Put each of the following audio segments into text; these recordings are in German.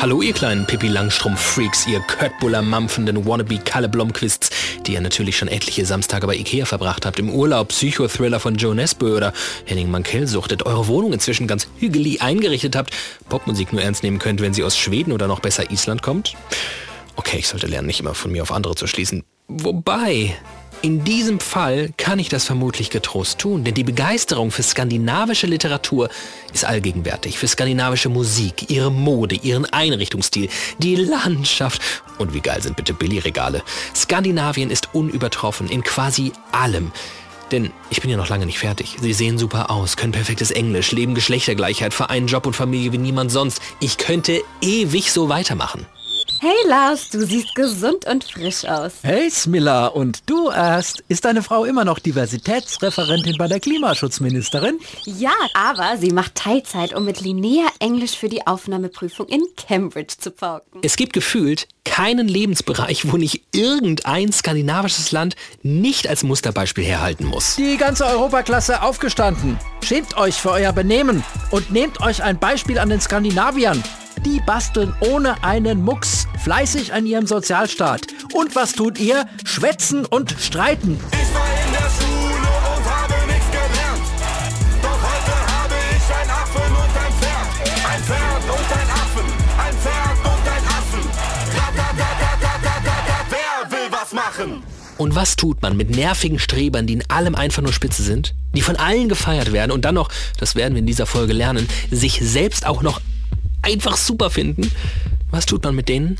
Hallo ihr kleinen Pippi Langstrumpf-Freaks, ihr Köttbuller mampfenden wannabe Kalle Blomquists, die ihr natürlich schon etliche Samstage bei Ikea verbracht habt, im Urlaub, Psychothriller von Joe Nesbø oder Henning Mankell suchtet, eure Wohnung inzwischen ganz hügelig eingerichtet habt, Popmusik nur ernst nehmen könnt, wenn sie aus Schweden oder noch besser Island kommt. Okay, ich sollte lernen, nicht immer von mir auf andere zu schließen. Wobei, in diesem Fall kann ich das vermutlich getrost tun, denn die Begeisterung für skandinavische Literatur ist allgegenwärtig, für skandinavische Musik, ihre Mode, ihren Einrichtungsstil, die Landschaft und wie geil sind bitte Billigregale. Skandinavien ist unübertroffen in quasi allem. Denn ich bin ja noch lange nicht fertig. Sie sehen super aus, können perfektes Englisch, leben Geschlechtergleichheit, vereinen Job und Familie wie niemand sonst. Ich könnte ewig so weitermachen. Hey Lars, du siehst gesund und frisch aus. Hey Smilla, und du erst? Ist deine Frau immer noch Diversitätsreferentin bei der Klimaschutzministerin? Ja, aber sie macht Teilzeit, um mit Linnea Englisch für die Aufnahmeprüfung in Cambridge zu pauken. Es gibt gefühlt keinen Lebensbereich, wo nicht irgendein skandinavisches Land nicht als Musterbeispiel herhalten muss. Die ganze Europaklasse aufgestanden. Schämt euch für euer Benehmen und nehmt euch ein Beispiel an den Skandinaviern. Die basteln ohne einen Mucks fleißig an ihrem Sozialstaat. Und was tut ihr? Schwätzen und streiten. Ich war in der Schule und habe nichts gelernt. Doch heute habe ich ein Affen und ein Pferd. Ein Pferd und ein Affen. Ein Pferd und ein Affen. Da, da, da, da, da, da, da, wer will was machen? Und was tut man mit nervigen Strebern, die in allem einfach nur spitze sind, die von allen gefeiert werden und dann noch, das werden wir in dieser Folge lernen, sich selbst auch noch einfach super finden? Was tut man mit denen?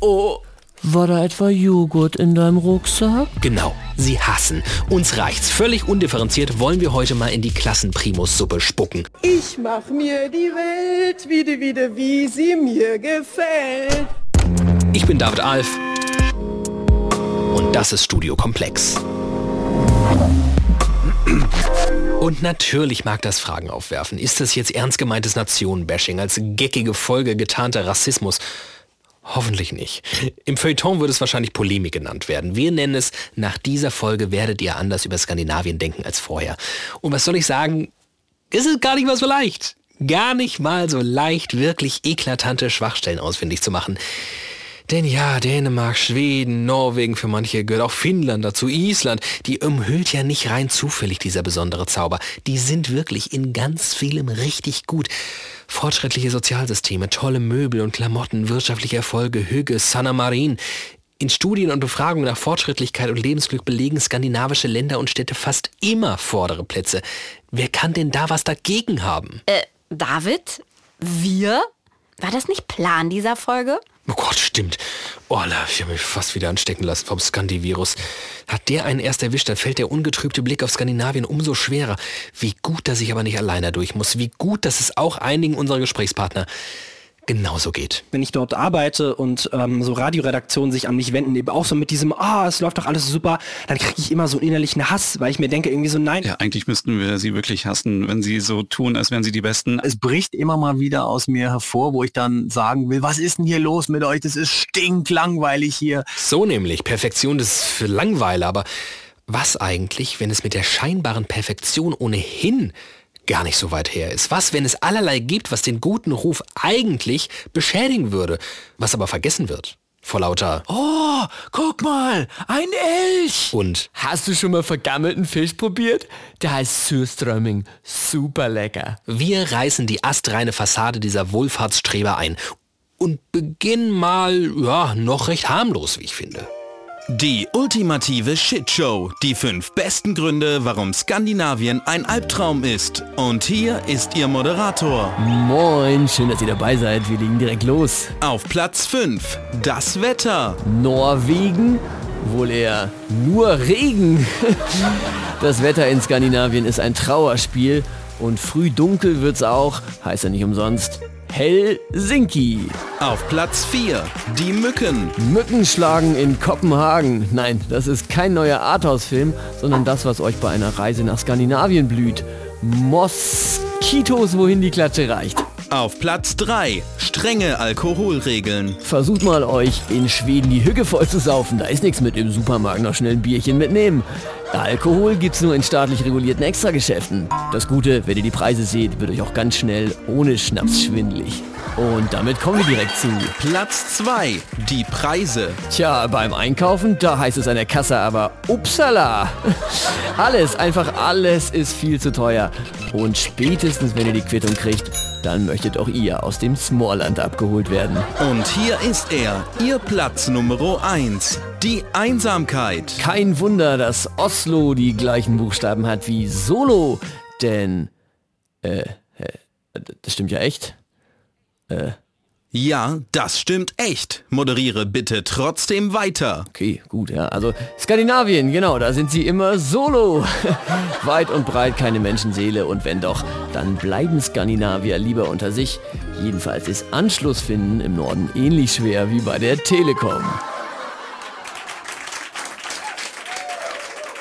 Oh, War da etwa Joghurt in deinem Rucksack? genau, sie hassen. Uns reicht's. Völlig undifferenziert wollen wir heute mal in die Klassenprimus-Suppe spucken. Ich mach mir die Welt wieder, wieder, wie sie mir gefällt. Ich bin David Alf und das ist Studio Komplex. Und natürlich mag das Fragen aufwerfen. Ist das jetzt ernst gemeintes Nationenbashing als geckige Folge getarnter Rassismus? Hoffentlich nicht. Im Feuilleton würde es wahrscheinlich Polemik genannt werden. Wir nennen es, nach dieser Folge werdet ihr anders über Skandinavien denken als vorher. Und was soll ich sagen? Es ist gar nicht mal so leicht. Gar nicht mal so leicht, wirklich eklatante Schwachstellen ausfindig zu machen. Denn ja, Dänemark, Schweden, Norwegen, für manche gehört auch Finnland dazu, Island, die umhüllt ja nicht rein zufällig dieser besondere Zauber. Die sind wirklich in ganz vielem richtig gut. Fortschrittliche Sozialsysteme, tolle Möbel und Klamotten, wirtschaftliche Erfolge, Hüge, Sanna Marin. In Studien und Befragungen nach Fortschrittlichkeit und Lebensglück belegen skandinavische Länder und Städte fast immer vordere Plätze. Wer kann denn da was dagegen haben? Äh, David? Wir? War das nicht Plan dieser Folge? Oh Gott, stimmt. Oh, ich habe mich fast wieder anstecken lassen vom Scandi-Virus. Hat der einen erst erwischt, dann fällt der ungetrübte Blick auf Skandinavien umso schwerer. Wie gut, dass ich aber nicht alleine durch muss. Wie gut, dass es auch einigen unserer Gesprächspartner genauso geht. wenn ich dort arbeite und ähm, so Radioredaktionen sich an mich wenden, eben auch so mit diesem, ah, es läuft doch alles super, dann kriege ich immer so einen innerlichen Hass, weil ich mir denke irgendwie so, nein, Ja, eigentlich müssten wir sie wirklich hassen, wenn sie so tun, als wären sie die Besten. es bricht immer mal wieder aus mir hervor, wo ich dann sagen will, was ist denn hier los mit euch? Das ist stinklangweilig hier. So nämlich, Perfektion ist für Langweile, aber was eigentlich, wenn es mit der scheinbaren Perfektion ohnehin gar nicht so weit her ist? Was, wenn es allerlei gibt, was den guten Ruf eigentlich beschädigen würde, was aber vergessen wird? Vor lauter Oh, guck mal, ein Elch. und Hast du schon mal vergammelten Fisch probiert? Der heißt Surströmming. Super lecker. Wir reißen die astreine Fassade dieser Wohlfahrtsstreber ein und beginnen mal, ja, noch recht harmlos, wie ich finde. Die ultimative Shitshow. Die fünf besten Gründe, warum Skandinavien ein Albtraum ist. Und hier ist Ihr Moderator. Moin, schön, dass ihr dabei seid. Wir legen direkt los. Auf Platz 5. Das Wetter. Norwegen, wohl eher nur Regen. Das Wetter in Skandinavien ist ein Trauerspiel und früh dunkel wird's auch, heißt ja nicht umsonst. Helsinki. Auf Platz 4. Die Mücken. Mücken schlagen in Kopenhagen. Nein, das ist kein neuer Arthouse-Film, sondern das, was euch bei einer Reise nach Skandinavien blüht. Moskitos, wohin die Klatsche reicht. Auf Platz 3. strenge Alkoholregeln. Versucht mal euch in Schweden die Hügge voll zu saufen. Da ist nichts mit im Supermarkt noch schnell ein Bierchen mitnehmen. Alkohol gibt's nur in staatlich regulierten Extrageschäften. Das Gute, wenn ihr die Preise seht, wird euch auch ganz schnell ohne Schnaps schwindelig. Und damit kommen wir direkt zu Platz 2. Die Preise. Tja, beim Einkaufen, da heißt es an der Kasse aber upsala. Alles, einfach alles ist viel zu teuer. Und spätestens, wenn ihr die Quittung kriegt, dann möchtet auch ihr aus dem Smallland abgeholt werden. Und hier ist er, ihr Platz Nummer 1. Die Einsamkeit. Kein Wunder, dass Oslo die gleichen Buchstaben hat wie Solo, denn, äh, das stimmt ja echt. Äh, Ja, das stimmt echt. Moderiere bitte trotzdem weiter. Okay, gut, ja. Also Skandinavien, genau, da sind sie immer solo. Weit und breit keine Menschenseele und wenn doch, dann bleiben Skandinavier lieber unter sich. Jedenfalls ist Anschluss finden im Norden ähnlich schwer wie bei der Telekom.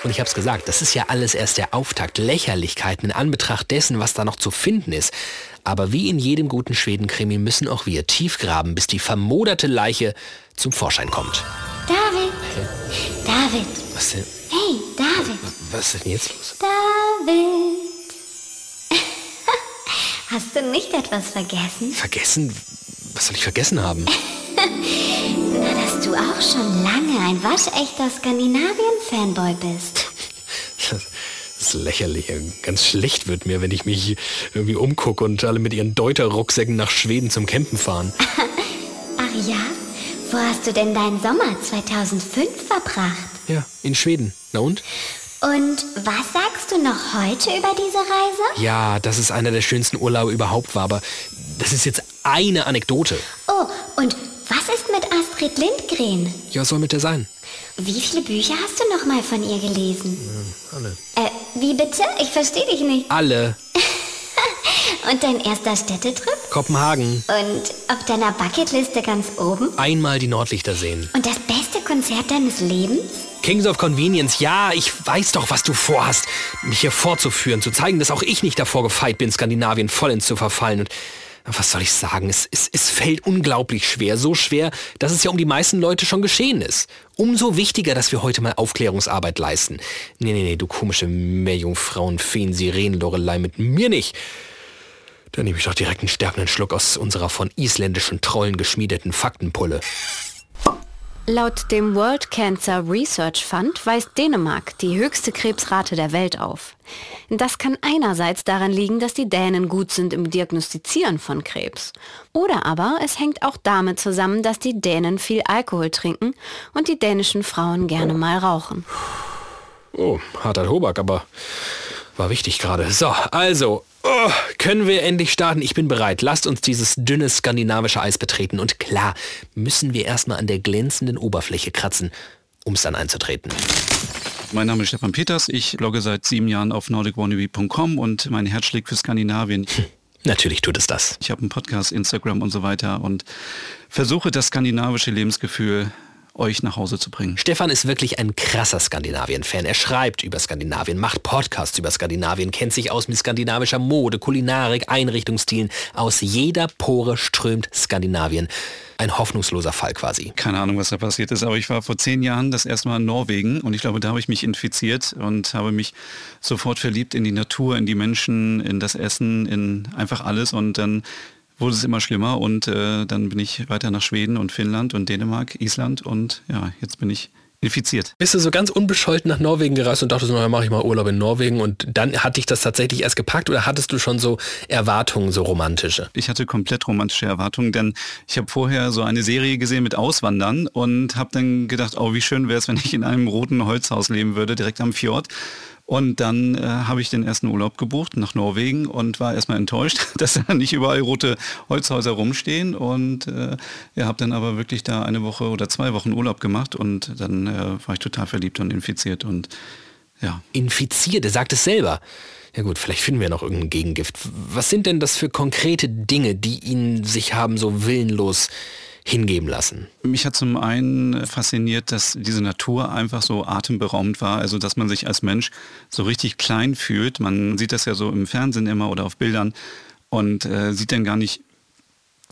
Und ich habe es gesagt, das ist ja alles erst der Auftakt, Lächerlichkeiten in Anbetracht dessen, was da noch zu finden ist. Aber wie in jedem guten Schwedenkrimi müssen auch wir tief graben, bis die vermoderte Leiche zum Vorschein kommt. David. David. Was denn? Hey, David. Was ist denn jetzt los? David. Hast du nicht etwas vergessen? Vergessen? Was soll ich vergessen haben? Na, dass du auch schon lange ein waschechter Skandinavien-Fanboy bist. Das ist lächerlich. Ganz schlecht wird mir, wenn ich mich irgendwie umgucke und alle mit ihren Deuter-Rucksäcken nach Schweden zum Campen fahren. Ach ja? Wo hast du denn deinen Sommer 2005 verbracht? Ja, in Schweden. Na und? Und was sagst du noch heute über diese Reise? Ja, dass es einer der schönsten Urlaube überhaupt war, aber das ist jetzt eine Anekdote. Oh, und was ist mit Astrid Lindgren? Ja, was soll mit der sein? Wie viele Bücher hast du noch mal von ihr gelesen? Alle. Äh, wie bitte? Ich verstehe dich nicht. Alle. Und dein erster Städtetrip? Kopenhagen. Und auf deiner Bucketliste ganz oben? Einmal die Nordlichter sehen. Und das beste Konzert deines Lebens? Kings of Convenience, ja, ich weiß doch, was du vorhast, mich hier vorzuführen, zu zeigen, dass auch ich nicht davor gefeit bin, Skandinavien vollends zu verfallen. Und was soll ich sagen, es, es, es fällt unglaublich schwer, so schwer, dass es ja um die meisten Leute schon geschehen ist. Umso wichtiger, dass wir heute mal Aufklärungsarbeit leisten. Nee, nee, nee, du komische Meerjungfrauen, Feen, Sirenen, Lorelei, mit mir nicht. Dann nehme ich doch direkt einen stärkenden Schluck aus unserer von isländischen Trollen geschmiedeten Faktenpulle. Laut dem World Cancer Research Fund weist Dänemark die höchste Krebsrate der Welt auf. Das kann einerseits daran liegen, dass die Dänen gut sind im Diagnostizieren von Krebs. Oder aber es hängt auch damit zusammen, dass die Dänen viel Alkohol trinken und die dänischen Frauen gerne mal rauchen. Oh, harter Tobak, aber war wichtig gerade. So, also, oh, können wir endlich starten? Ich bin bereit. Lasst uns dieses dünne skandinavische Eis betreten. Und klar, müssen wir erstmal an der glänzenden Oberfläche kratzen, um es dann einzutreten. Mein Name ist Stefan Peters. Ich blogge seit sieben Jahren auf nordicwannabe.com und mein Herz schlägt für Skandinavien. Natürlich tut es das. Ich habe einen Podcast, Instagram und so weiter und versuche das skandinavische Lebensgefühl euch nach Hause zu bringen. Stefan ist wirklich ein krasser Skandinavien-Fan. Er schreibt über Skandinavien, macht Podcasts über Skandinavien, kennt sich aus mit skandinavischer Mode, Kulinarik, Einrichtungsstilen. Aus jeder Pore strömt Skandinavien. Ein hoffnungsloser Fall quasi. Keine Ahnung, was da passiert ist, aber ich war vor zehn Jahren das erste Mal in Norwegen und ich glaube, da habe ich mich infiziert und habe mich sofort verliebt in die Natur, in die Menschen, in das Essen, in einfach alles und dann wurde es immer schlimmer und äh, dann bin ich weiter nach Schweden und Finnland und Dänemark, Island und ja, jetzt bin ich infiziert. Bist du so ganz unbescholten nach Norwegen gereist und dachtest, naja, mache ich mal Urlaub in Norwegen und dann hat dich das tatsächlich erst gepackt oder hattest du schon so Erwartungen, so romantische? Ich hatte komplett romantische Erwartungen, denn ich habe vorher so eine Serie gesehen mit Auswandern und habe dann gedacht, oh, wie schön wäre es, wenn ich in einem roten Holzhaus leben würde, direkt am Fjord. Und dann äh, habe ich den ersten Urlaub gebucht nach Norwegen und war erstmal enttäuscht, dass da nicht überall rote Holzhäuser rumstehen. Und äh, ja, habe dann aber wirklich da eine Woche oder zwei Wochen Urlaub gemacht und dann äh, war ich total verliebt und infiziert. Und ja. Infiziert, er sagt es selber. Ja gut, vielleicht finden wir noch irgendein Gegengift. Was sind denn das für konkrete Dinge, die ihn sich haben so willenlos hingeben lassen? Mich hat zum einen fasziniert, dass diese Natur einfach so atemberaubend war, also dass man sich als Mensch so richtig klein fühlt. Man sieht das ja so im Fernsehen immer oder auf Bildern und äh, sieht dann gar nicht,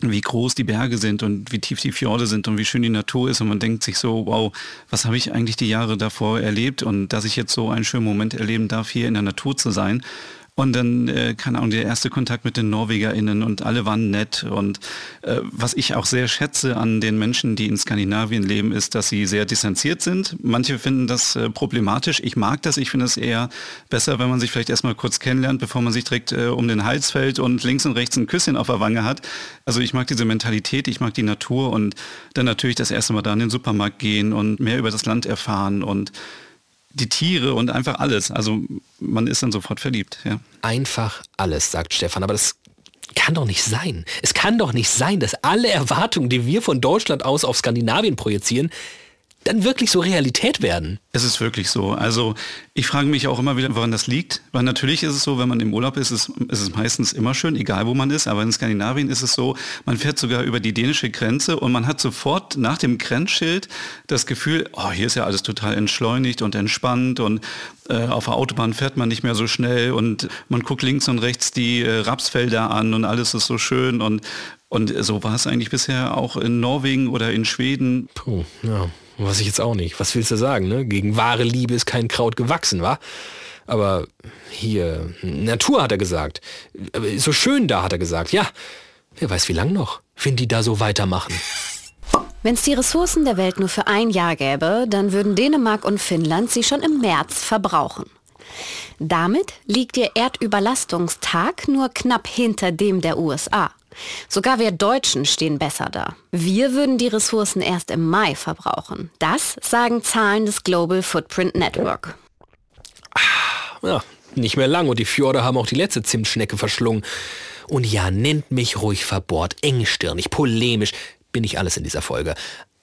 wie groß die Berge sind und wie tief die Fjorde sind und wie schön die Natur ist und man denkt sich so, wow, was habe ich eigentlich die Jahre davor erlebt und dass ich jetzt so einen schönen Moment erleben darf, hier in der Natur zu sein. Und dann, äh, keine Ahnung, der erste Kontakt mit den NorwegerInnen und alle waren nett. Und äh, was ich auch sehr schätze an den Menschen, die in Skandinavien leben, ist, dass sie sehr distanziert sind. Manche finden das äh, problematisch. Ich mag das. Ich finde es eher besser, wenn man sich vielleicht erstmal kurz kennenlernt, bevor man sich direkt äh, um den Hals fällt und links und rechts ein Küsschen auf der Wange hat. Also ich mag diese Mentalität, ich mag die Natur und dann natürlich das erste Mal da in den Supermarkt gehen und mehr über das Land erfahren und die Tiere und einfach alles. Also man ist dann sofort verliebt. Ja. Einfach alles, sagt Stefan. Aber das kann doch nicht sein. Es kann doch nicht sein, dass alle Erwartungen, die wir von Deutschland aus auf Skandinavien projizieren, dann wirklich so Realität werden. Es ist wirklich so. Also ich frage mich auch immer wieder, woran das liegt. Weil natürlich ist es so, wenn man im Urlaub ist, ist, ist es meistens immer schön, egal wo man ist. Aber in Skandinavien ist es so, man fährt sogar über die dänische Grenze und man hat sofort nach dem Grenzschild das Gefühl, oh, hier ist ja alles total entschleunigt und entspannt und äh, auf der Autobahn fährt man nicht mehr so schnell und man guckt links und rechts die äh, Rapsfelder an und alles ist so schön und und so war es eigentlich bisher auch in Norwegen oder in Schweden. Puh, ja. Was ich jetzt auch nicht. Was willst du sagen, ne? Gegen wahre Liebe ist kein Kraut gewachsen, wa? Aber hier, Natur hat er gesagt. So schön da hat er gesagt. Ja, wer weiß wie lang noch, wenn die da so weitermachen. Wenn es die Ressourcen der Welt nur für ein Jahr gäbe, dann würden Dänemark und Finnland sie schon im März verbrauchen. Damit liegt ihr Erdüberlastungstag nur knapp hinter dem der USA. Sogar wir Deutschen stehen besser da. Wir würden die Ressourcen erst im Mai verbrauchen. Das sagen Zahlen des Global Footprint Network. Ja, nicht mehr lang und die Fjorde haben auch die letzte Zimtschnecke verschlungen. Und ja, nennt mich ruhig verbohrt, engstirnig, polemisch, bin ich alles in dieser Folge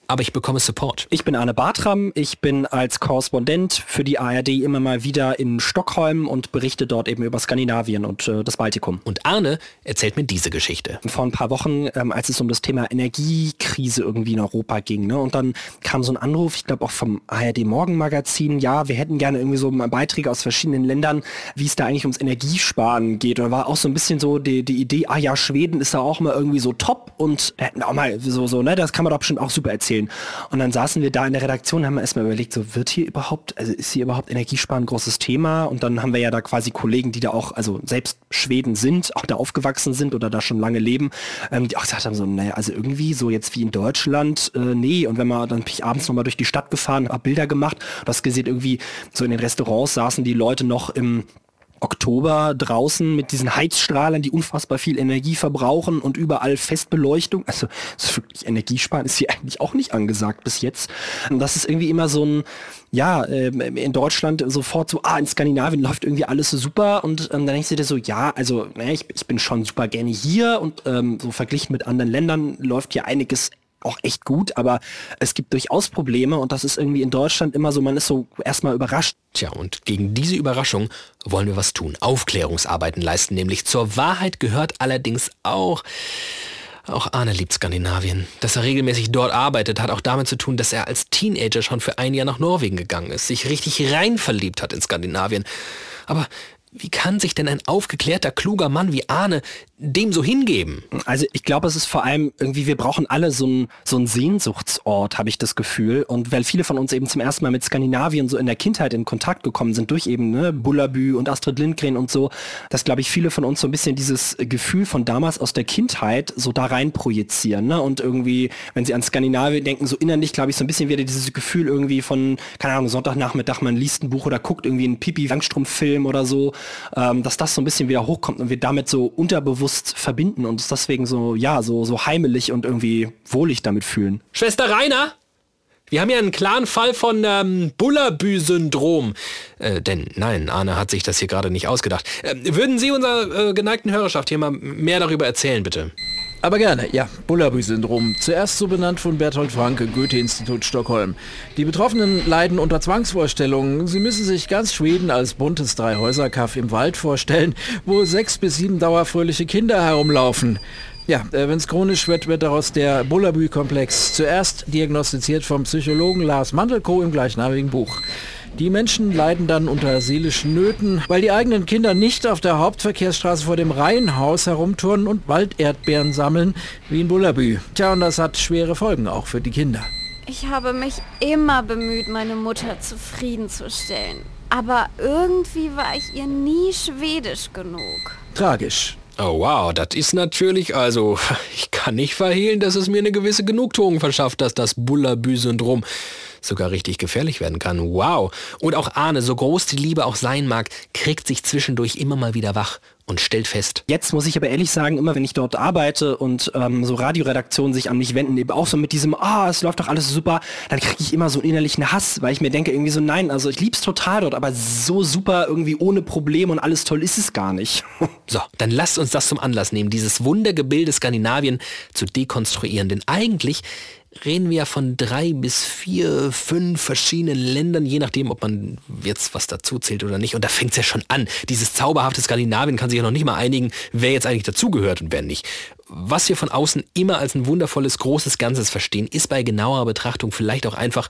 aber ich bekomme Support. Ich bin Arne Bartram, ich bin als Korrespondent für die ARD immer mal wieder in Stockholm und berichte dort eben über Skandinavien und äh, das Baltikum. Und Arne erzählt mir diese Geschichte. Vor ein paar Wochen, ähm, als es um das Thema Energiekrise irgendwie in Europa ging, ne, und dann kam so ein Anruf, ich glaube auch vom ARD Morgenmagazin, ja, wir hätten gerne irgendwie so Beiträge aus verschiedenen Ländern, wie es da eigentlich ums Energiesparen geht. Und da war auch so ein bisschen so die, die Idee, ah ja, Schweden ist da auch mal irgendwie so top und hätten auch mal so, so, ne, das kann man doch bestimmt auch super erzählen erzählen. Und dann saßen wir da in der Redaktion, haben erstmal überlegt, so wird hier überhaupt, also ist hier überhaupt Energiesparen ein großes Thema? Und dann haben wir ja da quasi Kollegen, die da auch, also selbst Schweden sind, auch da aufgewachsen sind oder da schon lange leben, ähm, die auch gesagt haben, so, naja, also irgendwie so jetzt wie in Deutschland, äh, nee. Und wenn man, dann bin ich abends nochmal durch die Stadt gefahren, habe Bilder gemacht, du hast gesehen, irgendwie so in den Restaurants saßen die Leute noch im Oktober draußen mit diesen Heizstrahlern, die unfassbar viel Energie verbrauchen und überall Festbeleuchtung. Also so wirklich Energiesparen ist hier eigentlich auch nicht angesagt bis jetzt. Und das ist irgendwie immer so ein, ja, ähm, in Deutschland sofort so, ah, in Skandinavien läuft irgendwie alles so super und ähm, dann denkst du dir so, ja, also naja, ich, ich bin schon super gerne hier und ähm, so verglichen mit anderen Ländern läuft hier einiges auch echt gut, aber es gibt durchaus Probleme und das ist irgendwie in Deutschland immer so, man ist so erstmal überrascht. Tja, und gegen diese Überraschung wollen wir was tun. Aufklärungsarbeiten leisten, nämlich zur Wahrheit gehört allerdings auch, auch Arne liebt Skandinavien. Dass er regelmäßig dort arbeitet, hat auch damit zu tun, dass er als Teenager schon für ein Jahr nach Norwegen gegangen ist, sich richtig rein verliebt hat in Skandinavien. Aber wie kann sich denn ein aufgeklärter, kluger Mann wie Arne dem so hingeben? Also ich glaube, es ist vor allem irgendwie, wir brauchen alle so einen so Sehnsuchtsort, habe ich das Gefühl. Und weil viele von uns eben zum ersten Mal mit Skandinavien so in der Kindheit in Kontakt gekommen sind, durch eben ne, Bullabü und Astrid Lindgren und so, dass, glaube ich, viele von uns so ein bisschen dieses Gefühl von damals aus der Kindheit so da rein projizieren. Ne? Und irgendwie, wenn sie an Skandinavien denken, so innerlich, glaube ich, so ein bisschen wieder dieses Gefühl irgendwie von, keine Ahnung, Sonntagnachmittag, man liest ein Buch oder guckt irgendwie einen Pipi-Langstrumpf-Film oder so ähm, dass das so ein bisschen wieder hochkommt und wir damit so unterbewusst verbinden und uns deswegen so, ja, so, so heimelig und irgendwie wohlig damit fühlen. Schwester Rainer? Wir haben ja einen klaren Fall von ähm, Bullabü-Syndrom. Äh, denn nein, Arne hat sich das hier gerade nicht ausgedacht. Äh, würden Sie unserer äh, geneigten Hörerschaft hier mal mehr darüber erzählen, bitte? Aber gerne, ja. Bullabü-Syndrom. Zuerst so benannt von Bertolt Franke, Goethe-Institut Stockholm. Die Betroffenen leiden unter Zwangsvorstellungen. Sie müssen sich ganz Schweden als buntes Dreihäuserkaff im Wald vorstellen, wo sechs bis sieben dauerfröhliche Kinder herumlaufen. Ja, äh, wenn es chronisch wird, wird daraus der Bullabü-Komplex zuerst diagnostiziert vom Psychologen Lars Mandelko im gleichnamigen Buch. Die Menschen leiden dann unter seelischen Nöten, weil die eigenen Kinder nicht auf der Hauptverkehrsstraße vor dem Reihenhaus herumturnen und Walderdbeeren sammeln, wie in Bullabü. Tja, und das hat schwere Folgen auch für die Kinder. Ich habe mich immer bemüht, meine Mutter zufriedenzustellen. Aber irgendwie war ich ihr nie schwedisch genug. Tragisch. Oh wow, das ist natürlich, also, ich kann nicht verhehlen, dass es mir eine gewisse Genugtuung verschafft, dass das Bullabü-Syndrom sogar richtig gefährlich werden kann. Wow. Und auch Arne, so groß die Liebe auch sein mag, kriegt sich zwischendurch immer mal wieder wach und stellt fest. Jetzt muss ich aber ehrlich sagen, immer wenn ich dort arbeite und ähm, so Radioredaktionen sich an mich wenden, eben auch so mit diesem, ah, es läuft doch alles super, dann kriege ich immer so einen innerlichen Hass, weil ich mir denke irgendwie so, nein, also ich lieb's total dort, aber so super irgendwie ohne Problem und alles toll ist es gar nicht. so, dann lasst uns das zum Anlass nehmen, dieses Wundergebilde Skandinavien zu dekonstruieren, denn eigentlich reden wir von drei bis vier, fünf verschiedenen Ländern, je nachdem, ob man jetzt was dazu zählt oder nicht. Und da fängt es ja schon an. Dieses zauberhafte Skandinavien kann sich ja noch nicht mal einigen, wer jetzt eigentlich dazugehört und wer nicht. Was wir von außen immer als ein wundervolles, großes Ganzes verstehen, ist bei genauer Betrachtung vielleicht auch einfach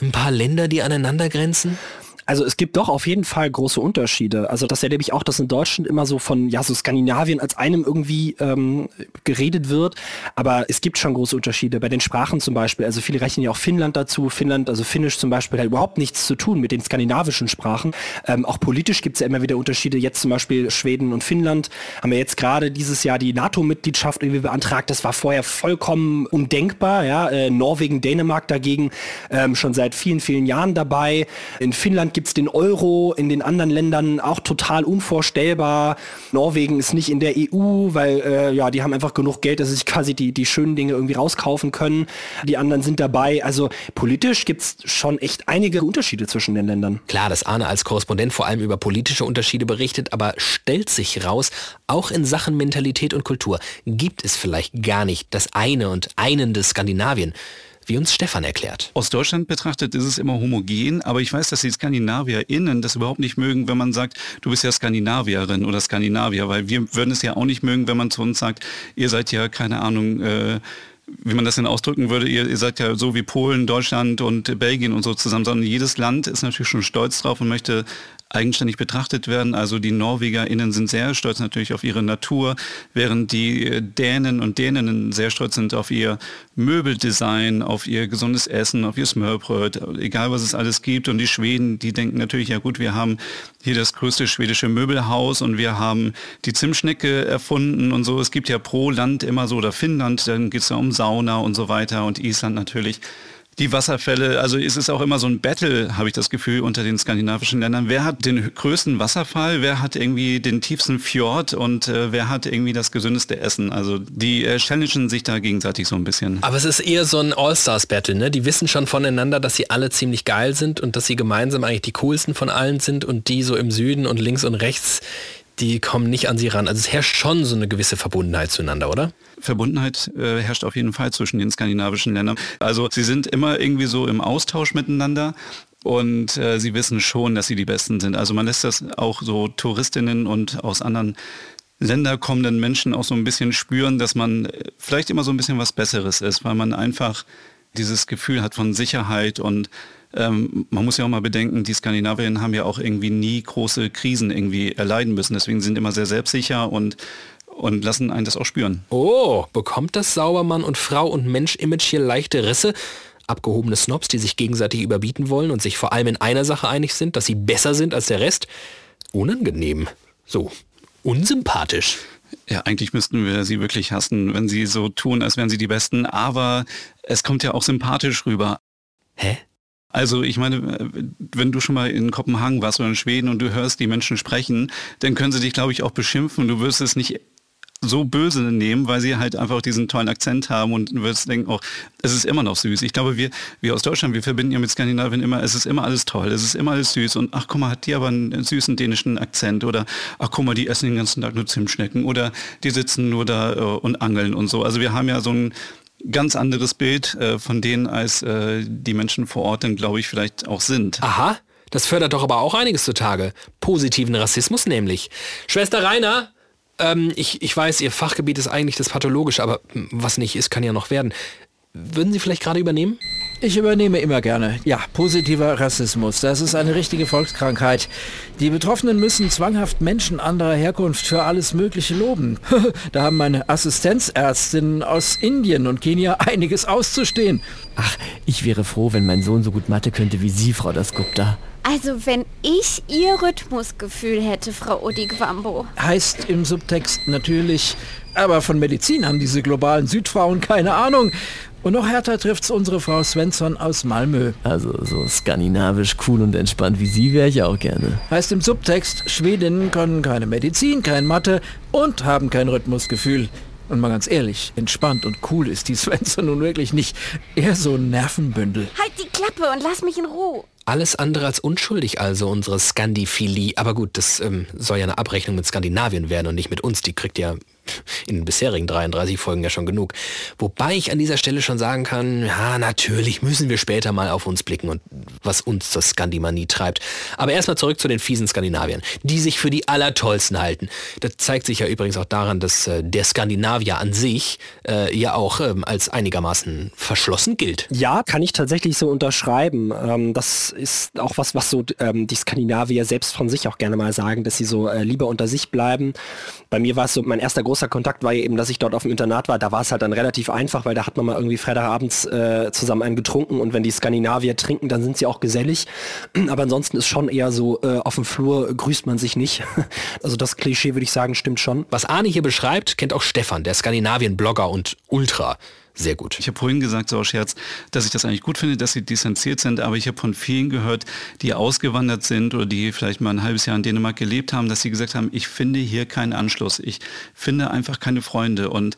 ein paar Länder, die aneinander grenzen. Also es gibt doch auf jeden Fall große Unterschiede. Also das erlebe ich auch, dass in Deutschland immer so von ja so Skandinavien als einem irgendwie ähm, geredet wird. Aber es gibt schon große Unterschiede. Bei den Sprachen zum Beispiel. Also viele rechnen ja auch Finnland dazu. Finnland, also Finnisch zum Beispiel, hat überhaupt nichts zu tun mit den skandinavischen Sprachen. Ähm, auch politisch gibt es ja immer wieder Unterschiede. Jetzt zum Beispiel Schweden und Finnland haben wir jetzt gerade dieses Jahr die NATO-Mitgliedschaft irgendwie beantragt. Das war vorher vollkommen undenkbar. Ja? Äh, Norwegen, Dänemark dagegen ähm, schon seit vielen, vielen Jahren dabei. In Finnland gibt es den Euro, in den anderen Ländern auch total unvorstellbar. Norwegen ist nicht in der EU, weil äh, ja, die haben einfach genug Geld, dass sie sich quasi die, die schönen Dinge irgendwie rauskaufen können. Die anderen sind dabei. Also politisch gibt es schon echt einige Unterschiede zwischen den Ländern. Klar, dass Arne als Korrespondent vor allem über politische Unterschiede berichtet, aber stellt sich raus, auch in Sachen Mentalität und Kultur gibt es vielleicht gar nicht das eine und einende Skandinavien wie uns Stefan erklärt. Aus Deutschland betrachtet ist es immer homogen, aber ich weiß, dass die SkandinavierInnen das überhaupt nicht mögen, wenn man sagt, du bist ja Skandinavierin oder Skandinavier, weil wir würden es ja auch nicht mögen, wenn man zu uns sagt, ihr seid ja, keine Ahnung, äh, wie man das denn ausdrücken würde, ihr, ihr, seid ja so wie Polen, Deutschland und Belgien und so zusammen, sondern jedes Land ist natürlich schon stolz drauf und möchte eigenständig betrachtet werden. Also die NorwegerInnen sind sehr stolz natürlich auf ihre Natur, während die Dänen und Däninnen sehr stolz sind auf ihr Möbeldesign, auf ihr gesundes Essen, auf ihr Smørbröt, egal was es alles gibt. Und die Schweden, die denken natürlich, ja gut, wir haben hier das größte schwedische Möbelhaus und wir haben die Zimtschnecke erfunden und so. Es gibt ja pro Land immer so, oder Finnland, dann geht es ja um Sauna und so weiter und Island natürlich die Wasserfälle, also ist es auch immer so ein Battle, habe ich das Gefühl, unter den skandinavischen Ländern. Wer hat den größten Wasserfall, wer hat irgendwie den tiefsten Fjord und äh, wer hat irgendwie das gesündeste Essen? Also die äh, challengen sich da gegenseitig so ein bisschen. Aber es ist eher so ein All-Stars-Battle, ne? Die wissen schon voneinander, dass sie alle ziemlich geil sind und dass sie gemeinsam eigentlich die coolsten von allen sind und die so im Süden und links und rechts die kommen nicht an sie ran. Also es herrscht schon so eine gewisse Verbundenheit zueinander, oder? Verbundenheit äh, herrscht auf jeden Fall zwischen den skandinavischen Ländern. Also sie sind immer irgendwie so im Austausch miteinander und äh, sie wissen schon, dass sie die Besten sind. Also man lässt das auch so Touristinnen und aus anderen Länder kommenden Menschen auch so ein bisschen spüren, dass man äh, vielleicht immer so ein bisschen was Besseres ist, weil man einfach dieses Gefühl hat von Sicherheit und ähm, man muss ja auch mal bedenken, die Skandinavier haben ja auch irgendwie nie große Krisen irgendwie erleiden müssen. Deswegen sind immer sehr selbstsicher und und lassen einen das auch spüren. Oh, bekommt das Saubermann und Frau und Mensch-Image hier leichte Risse? Abgehobene Snobs, die sich gegenseitig überbieten wollen und sich vor allem in einer Sache einig sind, dass sie besser sind als der Rest? Unangenehm. So, unsympathisch. Ja, eigentlich müssten wir sie wirklich hassen, wenn sie so tun, als wären sie die Besten, aber es kommt ja auch sympathisch rüber. Hä? Also ich meine, wenn du schon mal in Kopenhagen warst oder in Schweden und du hörst die Menschen sprechen, dann können sie dich, glaube ich, auch beschimpfen. Du wirst es nicht so böse nehmen, weil sie halt einfach diesen tollen Akzent haben und du wirst denken, auch, es ist immer noch süß. Ich glaube, wir, wir aus Deutschland, wir verbinden ja mit Skandinavien immer, es ist immer alles toll, es ist immer alles süß und ach guck mal, hat die aber einen süßen dänischen Akzent oder ach guck mal, die essen den ganzen Tag nur Zimtschnecken oder die sitzen nur da äh, und angeln und so. Also wir haben ja so ein ganz anderes Bild äh, von denen, als äh, die Menschen vor Ort dann, glaube ich, vielleicht auch sind. Aha, das fördert doch aber auch einiges zutage. Positiven Rassismus nämlich. Schwester Rainer, ähm, ich, ich weiß, Ihr Fachgebiet ist eigentlich das Pathologische, aber was nicht ist, kann ja noch werden. Würden Sie vielleicht gerade übernehmen? Ich übernehme immer gerne. Ja, positiver Rassismus. Das ist eine richtige Volkskrankheit. Die Betroffenen müssen zwanghaft Menschen anderer Herkunft für alles Mögliche loben. da haben meine Assistenzärztinnen aus Indien und Kenia einiges auszustehen. Ach, ich wäre froh, wenn mein Sohn so gut Mathe könnte wie Sie, Frau Dasgupta. Also wenn ich Ihr Rhythmusgefühl hätte, Frau Odigwambo. Heißt im Subtext natürlich, aber von Medizin haben diese globalen Südfrauen keine Ahnung. Und noch härter trifft's unsere Frau Svensson aus Malmö. Also so skandinavisch cool und entspannt wie Sie wäre ich auch gerne. Heißt im Subtext, Schwedinnen können keine Medizin, kein Mathe und haben kein Rhythmusgefühl. Und mal ganz ehrlich, entspannt und cool ist die Svensson nun wirklich nicht. Eher so ein Nervenbündel. Halt die Klappe und lass mich in Ruhe. Alles andere als unschuldig also unsere Skandiphilie. Aber gut, das ähm, soll ja eine Abrechnung mit Skandinavien werden und nicht mit uns. Die kriegt ja in den bisherigen 33 Folgen ja schon genug. Wobei ich an dieser Stelle schon sagen kann, ja, natürlich müssen wir später mal auf uns blicken und was uns zur Skandimanie treibt. Aber erstmal zurück zu den fiesen Skandinaviern, die sich für die Allertollsten halten. Das zeigt sich ja übrigens auch daran, dass äh, der Skandinavier an sich äh, ja auch ähm, als einigermaßen verschlossen gilt. Ja, kann ich tatsächlich so unterschreiben. Ähm, das ist auch was, was so ähm, die Skandinavier selbst von sich auch gerne mal sagen, dass sie so äh, lieber unter sich bleiben. Bei mir war es so, mein erster großer Kontakt war eben, dass ich dort auf dem Internat war. Da war es halt dann relativ einfach, weil da hat man mal irgendwie Freitagabends äh, zusammen einen getrunken und wenn die Skandinavier trinken, dann sind sie auch gesellig. Aber ansonsten ist schon eher so, äh, auf dem Flur grüßt man sich nicht. Also das Klischee würde ich sagen, stimmt schon. Was Arne hier beschreibt, kennt auch Stefan, der Skandinavien-Blogger und Ultra sehr gut. Ich habe vorhin gesagt, so aus Scherz, dass ich das eigentlich gut finde, dass sie distanziert sind, aber ich habe von vielen gehört, die ausgewandert sind oder die vielleicht mal ein halbes Jahr in Dänemark gelebt haben, dass sie gesagt haben, ich finde hier keinen Anschluss, ich finde einfach keine Freunde und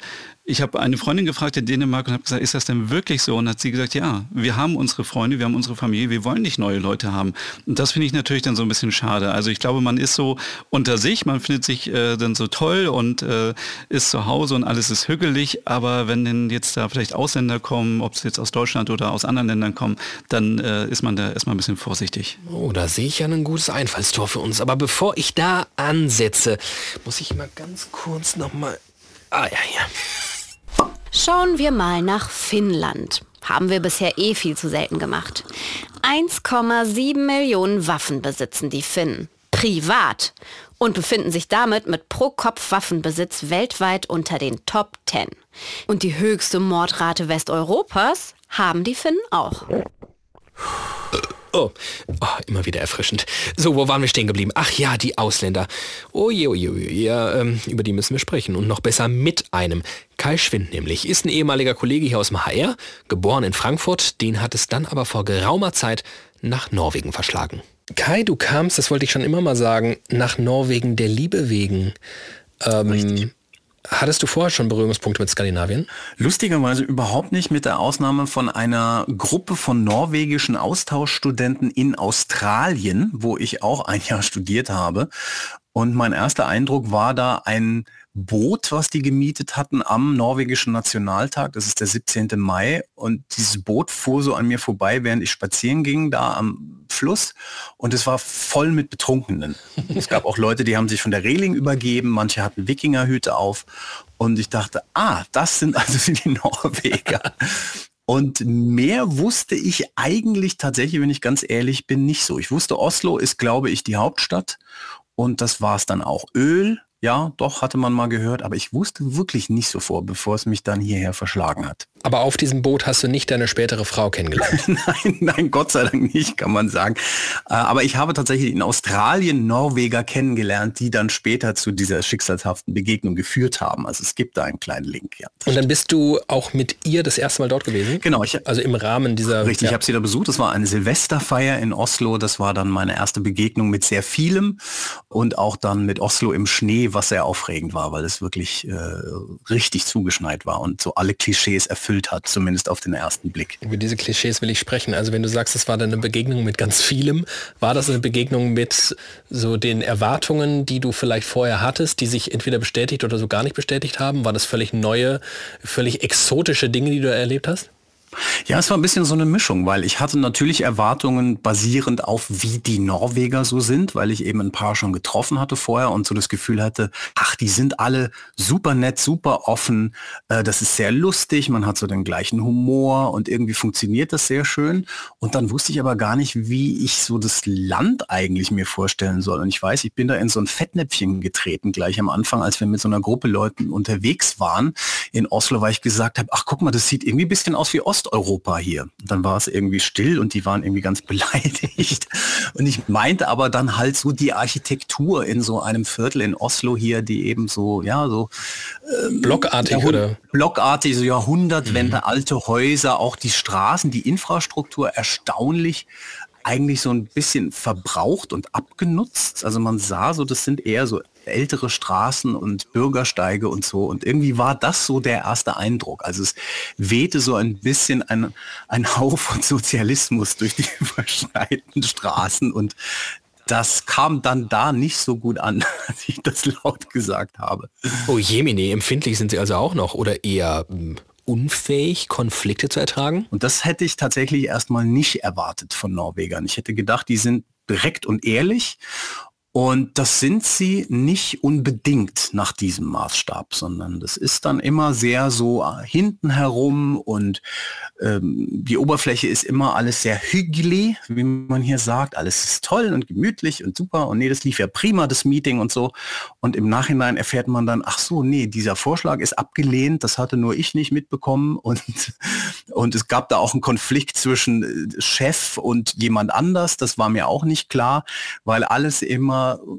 ich habe eine Freundin gefragt in Dänemark und habe gesagt, ist das denn wirklich so? Und hat sie gesagt, ja, wir haben unsere Freunde, wir haben unsere Familie, wir wollen nicht neue Leute haben. Und das finde ich natürlich dann so ein bisschen schade. Also ich glaube, man ist so unter sich, man findet sich äh, dann so toll und äh, ist zu Hause und alles ist hügelig. Aber wenn denn jetzt da vielleicht Ausländer kommen, ob es jetzt aus Deutschland oder aus anderen Ländern kommen, dann äh, ist man da erstmal ein bisschen vorsichtig. Oh, da sehe ich ja ein gutes Einfallstor für uns. Aber bevor ich da ansetze, muss ich mal ganz kurz nochmal... Ah ja, ja. Schauen wir mal nach Finnland. Haben wir bisher eh viel zu selten gemacht. 1,7 Millionen Waffen besitzen die Finnen. Privat. Und befinden sich damit mit Pro-Kopf-Waffenbesitz weltweit unter den Top 10. Und die höchste Mordrate Westeuropas haben die Finnen auch. Oh, oh, immer wieder erfrischend. So, wo waren wir stehen geblieben? Ach ja, die Ausländer. Oh je, oh je, oh je. Ja, ähm, über die müssen wir sprechen. Und noch besser mit einem. Kai Schwind nämlich ist ein ehemaliger Kollege hier aus dem HR, geboren in Frankfurt. Den hat es dann aber vor geraumer Zeit nach Norwegen verschlagen. Kai, du kamst, das wollte ich schon immer mal sagen, nach Norwegen der Liebe wegen. Ähm, Hattest du vorher schon Berührungspunkte mit Skandinavien? Lustigerweise überhaupt nicht mit der Ausnahme von einer Gruppe von norwegischen Austauschstudenten in Australien, wo ich auch ein Jahr studiert habe. Und mein erster Eindruck war da ein Boot, was die gemietet hatten am norwegischen Nationaltag. Das ist der 17. Mai. Und dieses Boot fuhr so an mir vorbei, während ich spazieren ging, da am Fluss. Und es war voll mit Betrunkenen. es gab auch Leute, die haben sich von der Reling übergeben. Manche hatten Wikingerhüte auf. Und ich dachte, ah, das sind also die Norweger. Und mehr wusste ich eigentlich tatsächlich, wenn ich ganz ehrlich bin, nicht so. Ich wusste, Oslo ist, glaube ich, die Hauptstadt. Und das war es dann auch. Öl, ja, doch, hatte man mal gehört, aber ich wusste wirklich nicht so vor, bevor es mich dann hierher verschlagen hat. Aber auf diesem Boot hast du nicht deine spätere Frau kennengelernt? nein, nein, Gott sei Dank nicht, kann man sagen. Äh, aber ich habe tatsächlich in Australien Norweger kennengelernt, die dann später zu dieser schicksalshaften Begegnung geführt haben. Also es gibt da einen kleinen Link, ja. Und dann bist du auch mit ihr das erste Mal dort gewesen? Genau. Ich, also im Rahmen dieser... Richtig, ja. ich habe sie da besucht. Das war eine Silvesterfeier in Oslo. Das war dann meine erste Begegnung mit sehr vielem und auch dann mit Oslo im Schnee, was sehr aufregend war, weil es wirklich äh, richtig zugeschneit war und so alle Klischees erfüllt hat, zumindest auf den ersten Blick. Über diese Klischees will ich sprechen. Also wenn du sagst, es war dann eine Begegnung mit ganz vielem, war das eine Begegnung mit so den Erwartungen, die du vielleicht vorher hattest, die sich entweder bestätigt oder so gar nicht bestätigt haben? War das völlig neue, völlig exotische Dinge, die du erlebt hast? Ja, es war ein bisschen so eine Mischung, weil ich hatte natürlich Erwartungen basierend auf, wie die Norweger so sind, weil ich eben ein paar schon getroffen hatte vorher und so das Gefühl hatte, ach, die sind alle super nett, super offen, äh, das ist sehr lustig, man hat so den gleichen Humor und irgendwie funktioniert das sehr schön. Und dann wusste ich aber gar nicht, wie ich so das Land eigentlich mir vorstellen soll. Und ich weiß, ich bin da in so ein Fettnäpfchen getreten, gleich am Anfang, als wir mit so einer Gruppe Leuten unterwegs waren in Oslo, weil ich gesagt habe, ach guck mal, das sieht irgendwie ein bisschen aus wie Ost Osteuropa hier. Und dann war es irgendwie still und die waren irgendwie ganz beleidigt. Und ich meinte aber dann halt so die Architektur in so einem Viertel in Oslo hier, die eben so, ja, so ähm, blockartig oder? Blockartig, so Jahrhundertwende, mhm. alte Häuser, auch die Straßen, die Infrastruktur erstaunlich eigentlich so ein bisschen verbraucht und abgenutzt. Also man sah so, das sind eher so ältere Straßen und Bürgersteige und so. Und irgendwie war das so der erste Eindruck. Also es wehte so ein bisschen ein, ein Hauch von Sozialismus durch die verschneiten Straßen und das kam dann da nicht so gut an, als ich das laut gesagt habe. Oh Jemine, empfindlich sind Sie also auch noch oder eher hm, unfähig, Konflikte zu ertragen? Und das hätte ich tatsächlich erstmal nicht erwartet von Norwegern. Ich hätte gedacht, die sind direkt und ehrlich und das sind sie nicht unbedingt nach diesem Maßstab, sondern das ist dann immer sehr so äh, hinten herum und ähm, die Oberfläche ist immer alles sehr hügelig, wie man hier sagt. Alles ist toll und gemütlich und super und nee, das lief ja prima, das Meeting und so. Und im Nachhinein erfährt man dann, ach so, nee, dieser Vorschlag ist abgelehnt, das hatte nur ich nicht mitbekommen und, und es gab da auch einen Konflikt zwischen äh, Chef und jemand anders, das war mir auch nicht klar, weil alles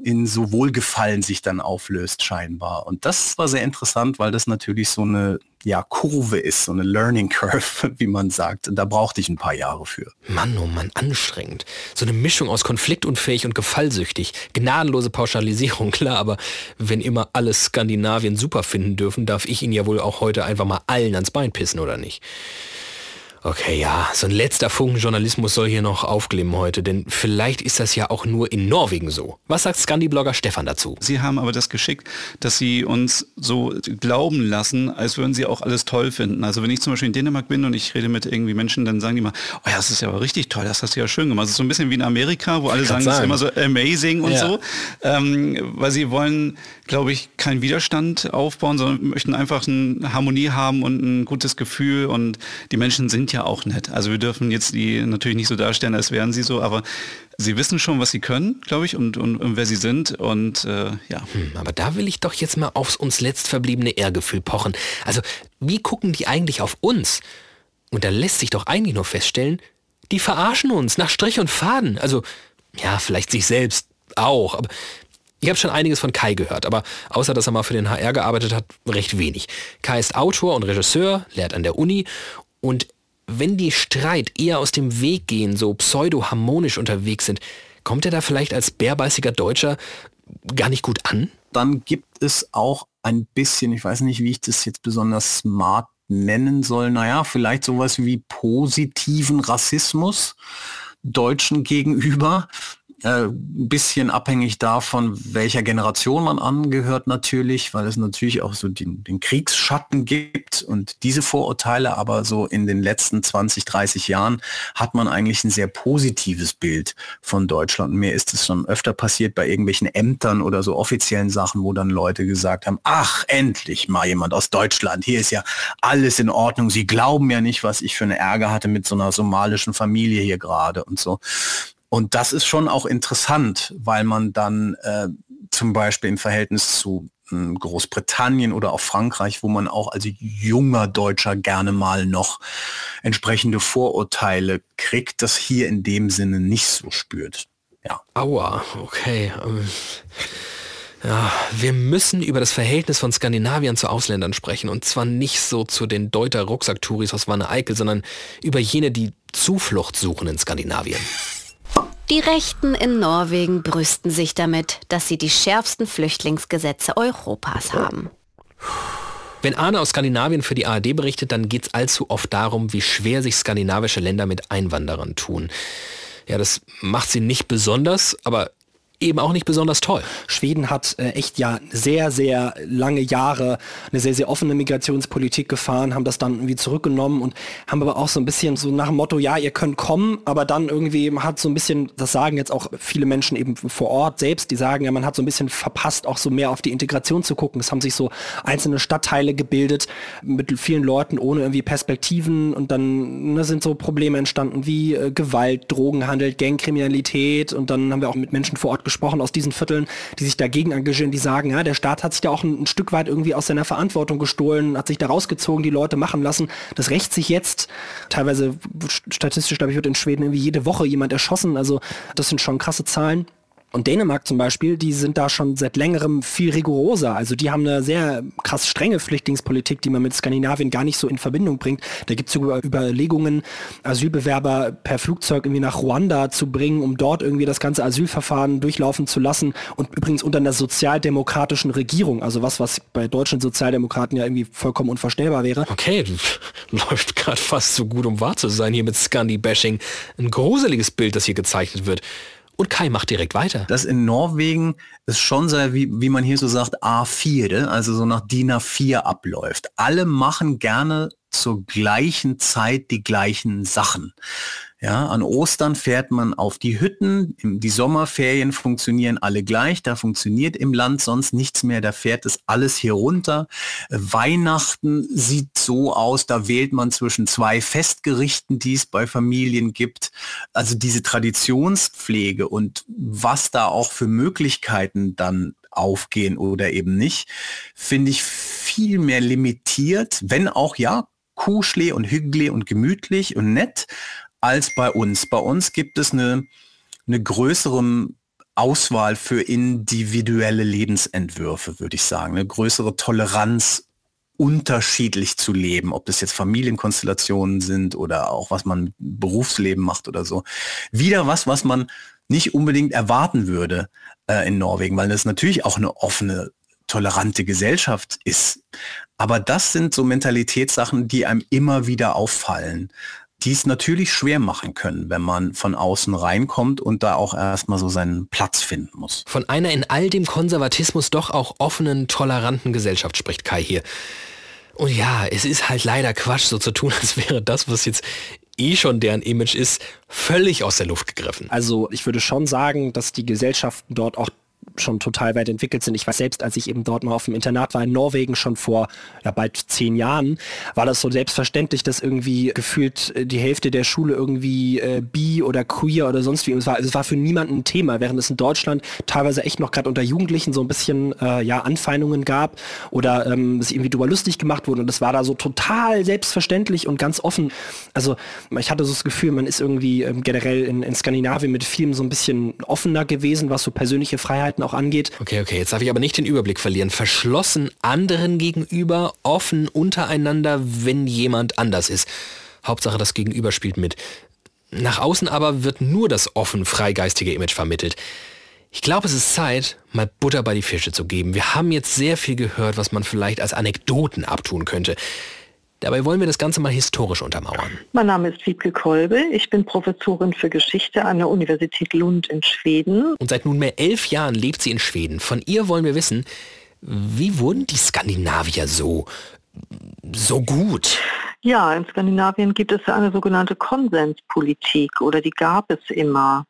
in so Wohlgefallen sich dann auflöst scheinbar. Und das war sehr interessant, weil das natürlich so eine ja, Kurve ist, so eine Learning Curve, wie man sagt. Und da brauchte ich ein paar Jahre für. Mann, oh Mann, anstrengend. So eine Mischung aus konfliktunfähig und gefallsüchtig. Gnadenlose Pauschalisierung, klar, aber wenn immer alle Skandinavien super finden dürfen, darf ich ihn ja wohl auch heute einfach mal allen ans Bein pissen, oder nicht? Okay, ja, so ein letzter Funken Journalismus soll hier noch aufglimmen heute, denn vielleicht ist das ja auch nur in Norwegen so. Was sagt Scandi-Blogger Stefan dazu? Sie haben aber das geschickt, dass Sie uns so glauben lassen, als würden Sie auch alles toll finden. Also wenn ich zum Beispiel in Dänemark bin und ich rede mit irgendwie Menschen, dann sagen die mal, oh ja, das ist ja aber richtig toll, das hast du ja schön gemacht. Das ist so ein bisschen wie in Amerika, wo alle sagen, das ist immer so amazing und ja. so. Ähm, weil sie wollen, glaube ich, keinen Widerstand aufbauen, sondern möchten einfach eine Harmonie haben und ein gutes Gefühl und die Menschen sind ja auch nett. Also wir dürfen jetzt die natürlich nicht so darstellen, als wären sie so, aber sie wissen schon, was sie können, glaube ich, und, und, und, wer sie sind. Und äh, ja. Hm, aber da will ich doch jetzt mal aufs uns letzt verbliebene Ehrgefühl pochen. Also, wie gucken die eigentlich auf uns? Und da lässt sich doch eigentlich nur feststellen, die verarschen uns nach Strich und Faden. Also, ja, vielleicht sich selbst auch, aber ich habe schon einiges von Kai gehört, aber außer dass er mal für den HR gearbeitet hat, recht wenig. Kai ist Autor und Regisseur, lehrt an der Uni und wenn die Streit eher aus dem Weg gehen, so pseudo-harmonisch unterwegs sind, kommt er da vielleicht als bärbeißiger Deutscher gar nicht gut an? Dann gibt es auch ein bisschen, ich weiß nicht, wie ich das jetzt besonders smart nennen soll, naja, vielleicht sowas wie positiven Rassismus Deutschen gegenüber. Ein bisschen abhängig davon, welcher Generation man angehört natürlich, weil es natürlich auch so den, den, Kriegsschatten gibt und diese Vorurteile, aber so in den letzten 20, 30 Jahren hat man eigentlich ein sehr positives Bild von Deutschland. mir ist es schon öfter passiert bei irgendwelchen Ämtern oder so offiziellen Sachen, wo dann Leute gesagt haben, ach, endlich mal jemand aus Deutschland, hier ist ja alles in Ordnung, sie glauben ja nicht, was ich für eine Ärger hatte mit so einer somalischen Familie hier gerade und so. Und das ist schon auch interessant, weil man dann äh, zum Beispiel im Verhältnis zu äh, Großbritannien oder auch Frankreich, wo man auch als junger Deutscher gerne mal noch entsprechende Vorurteile kriegt, das hier in dem Sinne nicht so spürt. Ja. Aua, okay. Ähm, ja, wir müssen über das Verhältnis von Skandinaviern zu Ausländern sprechen. Und zwar nicht so zu den Deuter Rucksacktouris aus Wanne Eickel, sondern über jene, die Zuflucht suchen in Skandinavien. Die Rechten in Norwegen brüsten sich damit, dass sie die schärfsten Flüchtlingsgesetze Europas haben. Wenn Arne aus Skandinavien für die ARD berichtet, dann geht es allzu oft darum, wie schwer sich skandinavische Länder mit Einwanderern tun. Ja, das macht sie nicht besonders, aber eben auch nicht besonders toll. Schweden hat äh, echt ja sehr, sehr lange Jahre eine sehr, sehr offene Migrationspolitik gefahren, haben das dann irgendwie zurückgenommen und haben aber auch so ein bisschen so nach dem Motto, ja, ihr könnt kommen, aber dann irgendwie hat so ein bisschen, das sagen jetzt auch viele Menschen eben vor Ort selbst, die sagen, ja, man hat so ein bisschen verpasst, auch so mehr auf die Integration zu gucken. Es haben sich so einzelne Stadtteile gebildet mit vielen Leuten ohne irgendwie Perspektiven und dann ne, sind so Probleme entstanden wie äh, Gewalt, Drogenhandel, Gangkriminalität und dann haben wir auch mit Menschen vor Ort gesprochen aus diesen Vierteln, die sich dagegen engagieren, die sagen, ja, der Staat hat sich da auch ein, ein Stück weit irgendwie aus seiner Verantwortung gestohlen, hat sich da rausgezogen, die Leute machen lassen. Das rächt sich jetzt. Teilweise statistisch, glaube ich, wird in Schweden irgendwie jede Woche jemand erschossen. Also das sind schon krasse Zahlen. Und Dänemark zum Beispiel, die sind da schon seit längerem viel rigoroser. Also die haben eine sehr krass strenge Flüchtlingspolitik, die man mit Skandinavien gar nicht so in Verbindung bringt. Da gibt es sogar Überlegungen, Asylbewerber per Flugzeug irgendwie nach Ruanda zu bringen, um dort irgendwie das ganze Asylverfahren durchlaufen zu lassen. Und übrigens unter einer sozialdemokratischen Regierung. Also was, was bei deutschen Sozialdemokraten ja irgendwie vollkommen unvorstellbar wäre. Okay, läuft gerade fast so gut, um wahr zu sein hier mit Scandi-Bashing. Ein gruseliges Bild, das hier gezeichnet wird. Und Kai macht direkt weiter. Das in Norwegen ist schon so, wie, wie man hier so sagt, A4, also so nach DIN A4 abläuft. Alle machen gerne zur gleichen Zeit die gleichen Sachen. Ja, an Ostern fährt man auf die Hütten. Die Sommerferien funktionieren alle gleich. Da funktioniert im Land sonst nichts mehr. Da fährt es alles hier runter. Weihnachten sieht so aus. Da wählt man zwischen zwei Festgerichten, die es bei Familien gibt. Also diese Traditionspflege und was da auch für Möglichkeiten dann aufgehen oder eben nicht, finde ich viel mehr limitiert, wenn auch ja, kuschelig und hügelig und gemütlich und nett, als bei uns. Bei uns gibt es eine, eine größere Auswahl für individuelle Lebensentwürfe, würde ich sagen. Eine größere Toleranz, unterschiedlich zu leben, ob das jetzt Familienkonstellationen sind oder auch was man Berufsleben macht oder so. Wieder was, was man nicht unbedingt erwarten würde äh, in Norwegen, weil das natürlich auch eine offene, tolerante Gesellschaft ist. Aber das sind so Mentalitätssachen, die einem immer wieder auffallen die es natürlich schwer machen können, wenn man von außen reinkommt und da auch erstmal so seinen Platz finden muss. Von einer in all dem Konservatismus doch auch offenen, toleranten Gesellschaft spricht Kai hier. Und ja, es ist halt leider Quatsch, so zu tun, als wäre das, was jetzt eh schon deren Image ist, völlig aus der Luft gegriffen. Also ich würde schon sagen, dass die Gesellschaften dort auch schon total weit entwickelt sind. Ich weiß selbst, als ich eben dort mal auf dem Internat war in Norwegen schon vor ja, bald zehn Jahren, war das so selbstverständlich, dass irgendwie gefühlt äh, die Hälfte der Schule irgendwie äh, bi oder queer oder sonst wie. Es war, es war für niemanden ein Thema, während es in Deutschland teilweise echt noch gerade unter Jugendlichen so ein bisschen äh, ja, Anfeindungen gab oder ähm, es irgendwie drüber lustig gemacht wurde. Und das war da so total selbstverständlich und ganz offen. Also ich hatte so das Gefühl, man ist irgendwie ähm, generell in, in Skandinavien mit Filmen so ein bisschen offener gewesen, was so persönliche Freiheiten auch auch angeht. Okay, okay, jetzt darf ich aber nicht den Überblick verlieren. Verschlossen anderen gegenüber, offen untereinander, wenn jemand anders ist. Hauptsache das Gegenüber spielt mit. Nach außen aber wird nur das offen freigeistige Image vermittelt. Ich glaube, es ist Zeit, mal Butter bei die Fische zu geben. Wir haben jetzt sehr viel gehört, was man vielleicht als Anekdoten abtun könnte. Dabei wollen wir das Ganze mal historisch untermauern. Mein Name ist Wiebke Kolbe. Ich bin Professorin für Geschichte an der Universität Lund in Schweden. Und seit nunmehr elf Jahren lebt sie in Schweden. Von ihr wollen wir wissen, wie wurden die Skandinavier so, so gut? Ja, in Skandinavien gibt es eine sogenannte Konsenspolitik oder die gab es immer.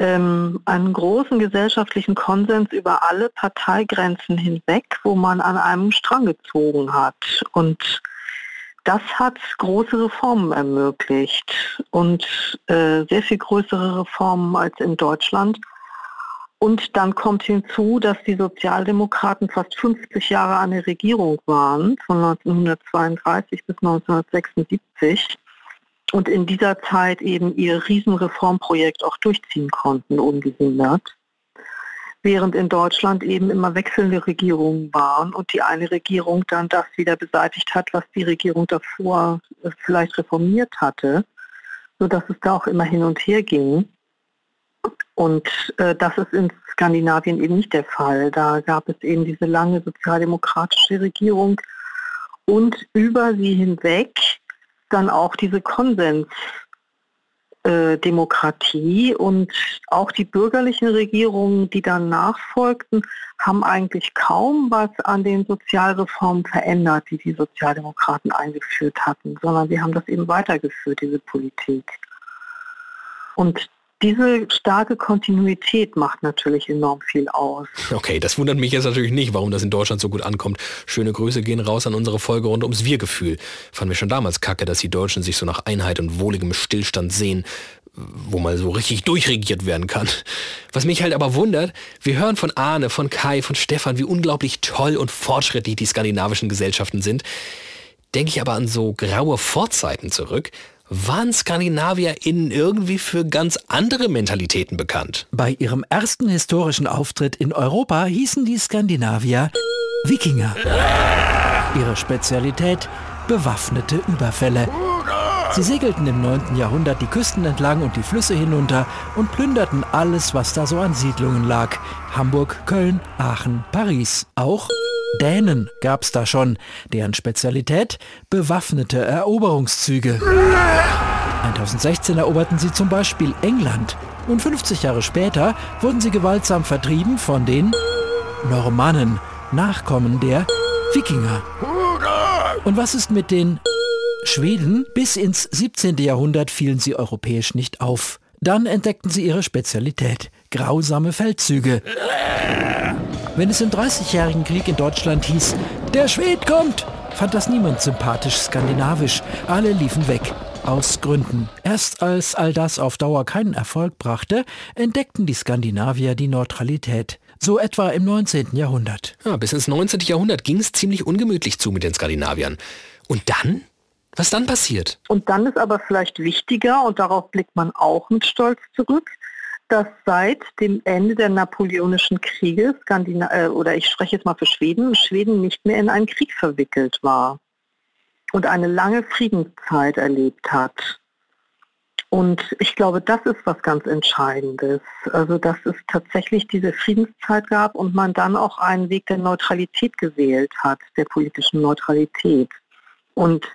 Ähm, einen großen gesellschaftlichen Konsens über alle Parteigrenzen hinweg, wo man an einem Strang gezogen hat. Und das hat große Reformen ermöglicht und äh, sehr viel größere Reformen als in Deutschland. Und dann kommt hinzu, dass die Sozialdemokraten fast 50 Jahre an der Regierung waren, von 1932 bis 1976 und in dieser Zeit eben ihr Riesenreformprojekt auch durchziehen konnten, ungehindert während in Deutschland eben immer wechselnde Regierungen waren und die eine Regierung dann das wieder beseitigt hat, was die Regierung davor äh, vielleicht reformiert hatte, sodass es da auch immer hin und her ging. Und äh, das ist in Skandinavien eben nicht der Fall. Da gab es eben diese lange sozialdemokratische Regierung und über sie hinweg dann auch diese Konsens äh, Demokratie und auch die bürgerlichen Regierungen, die dann nachfolgten, haben eigentlich kaum was an den Sozialreformen verändert, die die Sozialdemokraten eingeführt hatten, sondern sie haben das eben weitergeführt, diese Politik. Und diese starke Kontinuität macht natürlich enorm viel aus. Okay, das wundert mich jetzt natürlich nicht, warum das in Deutschland so gut ankommt. Schöne Grüße gehen raus an unsere Folge rund ums Wir-Gefühl. Fanden wir schon damals kacke, dass die Deutschen sich so nach Einheit und wohligem Stillstand sehen, wo mal so richtig durchregiert werden kann. Was mich halt aber wundert, wir hören von Arne, von Kai, von Stefan, wie unglaublich toll und fortschrittlich die skandinavischen Gesellschaften sind. Denke ich aber an so graue Vorzeiten zurück, waren SkandinavierInnen irgendwie für ganz andere Mentalitäten bekannt. Bei ihrem ersten historischen Auftritt in Europa hießen die Skandinavier Wikinger. Ihre Spezialität bewaffnete Überfälle. Sie segelten im 9. Jahrhundert die Küsten entlang und die Flüsse hinunter und plünderten alles, was da so an Siedlungen lag. Hamburg, Köln, Aachen, Paris. Auch Dänen gab's da schon, deren Spezialität bewaffnete Eroberungszüge. 1016 eroberten sie zum Beispiel England und 50 Jahre später wurden sie gewaltsam vertrieben von den Normannen, Nachkommen der Wikinger. Und was ist mit den Schweden? Bis ins 17. Jahrhundert fielen sie europäisch nicht auf. Dann entdeckten sie ihre Spezialität, grausame Feldzüge. Wenn es im Dreißigjährigen Krieg in Deutschland hieß, der Schwed kommt, fand das niemand sympathisch skandinavisch. Alle liefen weg. Aus Gründen. Erst als all das auf Dauer keinen Erfolg brachte, entdeckten die Skandinavier die Neutralität. So etwa im 19. Jahrhundert. Ja, bis ins 19. Jahrhundert ging es ziemlich ungemütlich zu mit den Skandinaviern. Und dann? Was dann passiert? Und dann ist aber vielleicht wichtiger, und darauf blickt man auch mit Stolz zurück, dass seit dem Ende der napoleonischen Kriege, Skandina äh, oder ich spreche jetzt mal für Schweden, Schweden nicht mehr in einen Krieg verwickelt war und eine lange Friedenszeit erlebt hat. Und ich glaube, das ist was ganz Entscheidendes. Also, dass es tatsächlich diese Friedenszeit gab und man dann auch einen Weg der Neutralität gewählt hat, der politischen Neutralität. Und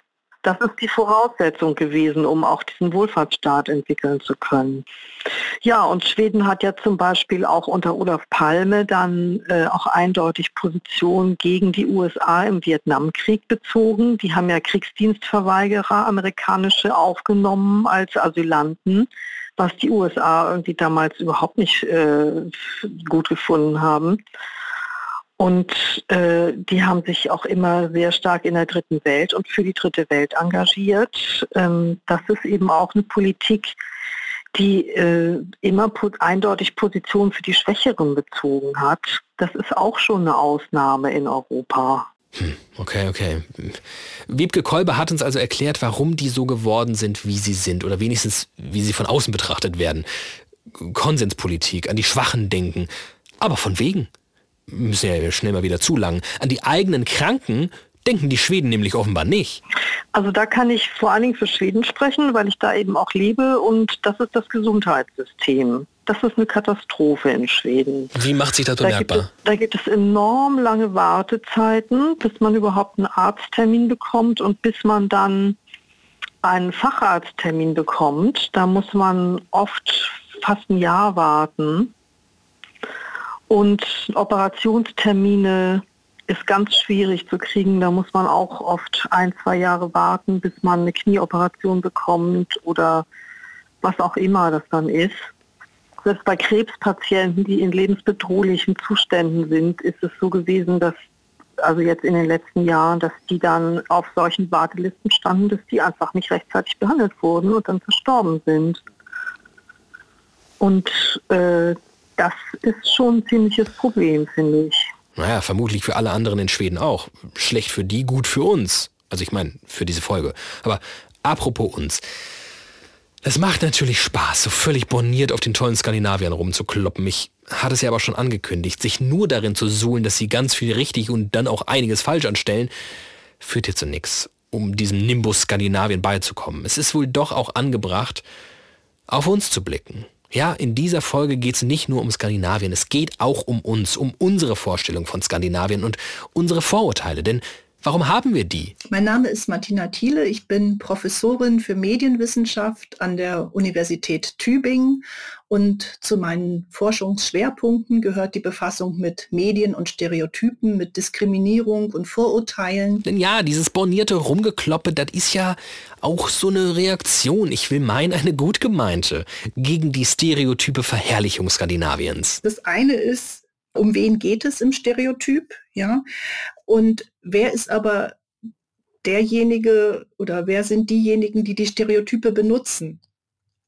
das ist die Voraussetzung gewesen, um auch diesen Wohlfahrtsstaat entwickeln zu können. Ja, und Schweden hat ja zum Beispiel auch unter Olaf Palme dann äh, auch eindeutig Position gegen die USA im Vietnamkrieg bezogen. Die haben ja Kriegsdienstverweigerer, amerikanische, aufgenommen als Asylanten was die USA irgendwie damals überhaupt nicht äh, gut gefunden haben. Und äh, die haben sich auch immer sehr stark in der dritten Welt und für die dritte Welt engagiert. Ähm, das ist eben auch eine Politik, die äh, immer po eindeutig Position für die Schwächeren bezogen hat. Das ist auch schon eine Ausnahme in Europa. Hm, okay, okay. Wiebke Kolbe hat uns also erklärt, warum die so geworden sind, wie sie sind oder wenigstens, wie sie von außen betrachtet werden. Konsenspolitik, an die Schwachen denken. Aber von wegen ja schnell mal wieder zu lang. An die eigenen Kranken denken die Schweden nämlich offenbar nicht. Also da kann ich vor allen Dingen für Schweden sprechen, weil ich da eben auch lebe und das ist das Gesundheitssystem. Das ist eine Katastrophe in Schweden. Wie macht sich das bemerkbar? Da gibt, es, da gibt es enorm lange Wartezeiten, bis man überhaupt einen Arzttermin bekommt und bis man dann einen Facharzttermin bekommt. Da muss man oft fast ein Jahr warten. Und Operationstermine ist ganz schwierig zu kriegen. Da muss man auch oft ein, zwei Jahre warten, bis man eine Knieoperation bekommt oder was auch immer das dann ist. Selbst bei Krebspatienten, die in lebensbedrohlichen Zuständen sind, ist es so gewesen, dass also jetzt in den letzten Jahren, dass die dann auf solchen Wartelisten standen, dass die einfach nicht rechtzeitig behandelt wurden und dann verstorben sind. Und äh, das ist schon ein ziemliches Problem, finde ich. Naja, vermutlich für alle anderen in Schweden auch. Schlecht für die, gut für uns. Also ich meine, für diese Folge. Aber apropos uns. Es macht natürlich Spaß, so völlig borniert auf den tollen Skandinaviern rumzukloppen. Ich hatte es ja aber schon angekündigt, sich nur darin zu suhlen, dass sie ganz viel richtig und dann auch einiges falsch anstellen, führt hier zu nichts, um diesem Nimbus Skandinavien beizukommen. Es ist wohl doch auch angebracht, auf uns zu blicken. Ja, in dieser Folge geht es nicht nur um Skandinavien, es geht auch um uns, um unsere Vorstellung von Skandinavien und unsere Vorurteile. Denn Warum haben wir die? Mein Name ist Martina Thiele. Ich bin Professorin für Medienwissenschaft an der Universität Tübingen und zu meinen Forschungsschwerpunkten gehört die Befassung mit Medien und Stereotypen, mit Diskriminierung und Vorurteilen. Denn ja, dieses bornierte Rumgekloppe, das ist ja auch so eine Reaktion, ich will meinen, eine gut gemeinte, gegen die stereotype Verherrlichung Skandinaviens. Das eine ist, um wen geht es im Stereotyp, ja? Und wer ist aber derjenige oder wer sind diejenigen, die die Stereotype benutzen?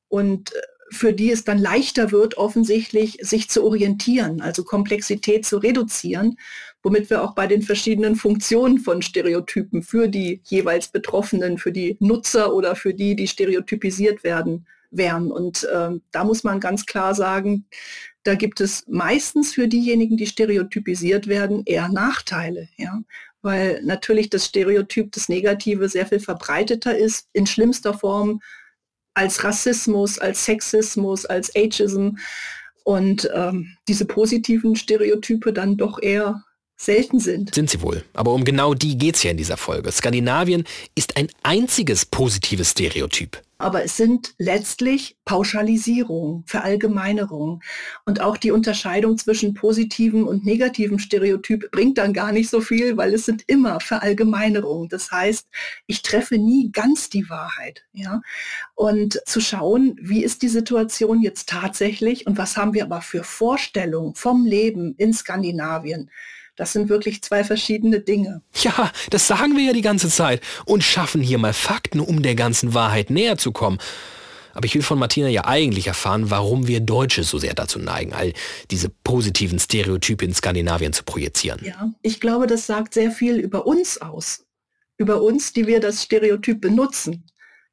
Und äh, für die es dann leichter wird, offensichtlich sich zu orientieren, also Komplexität zu reduzieren, womit wir auch bei den verschiedenen Funktionen von Stereotypen für die jeweils Betroffenen, für die Nutzer oder für die, die stereotypisiert werden, wären. Und äh, da muss man ganz klar sagen, da gibt es meistens für diejenigen, die stereotypisiert werden, eher Nachteile. Ja? Weil natürlich das Stereotyp, das Negative, sehr viel verbreiteter ist, in schlimmster Form als Rassismus, als Sexismus, als Ageism und ähm, diese positiven Stereotype dann doch eher selten sind. Sind sie wohl. Aber um genau die geht es ja in dieser Folge. Skandinavien ist ein einziges positives Stereotyp. Aber es sind letztlich Pauschalisierungen, Verallgemeinerungen. Und auch die Unterscheidung zwischen positiven und negativen Stereotyp bringt dann gar nicht so viel, weil es sind immer Verallgemeinerungen. Das heißt, ich treffe nie ganz die Wahrheit. Ja? Und zu schauen, wie ist die Situation jetzt tatsächlich und was haben wir aber für Vorstellungen vom Leben in Skandinavien das sind wirklich zwei verschiedene Dinge. Ja, das sagen wir ja die ganze Zeit und schaffen hier mal Fakten, um der ganzen Wahrheit näher zu kommen. Aber ich will von Martina ja eigentlich erfahren, warum wir Deutsche so sehr dazu neigen, all diese positiven Stereotype in Skandinavien zu projizieren. Ja, ich glaube, das sagt sehr viel über uns aus. Über uns, die wir das Stereotyp benutzen.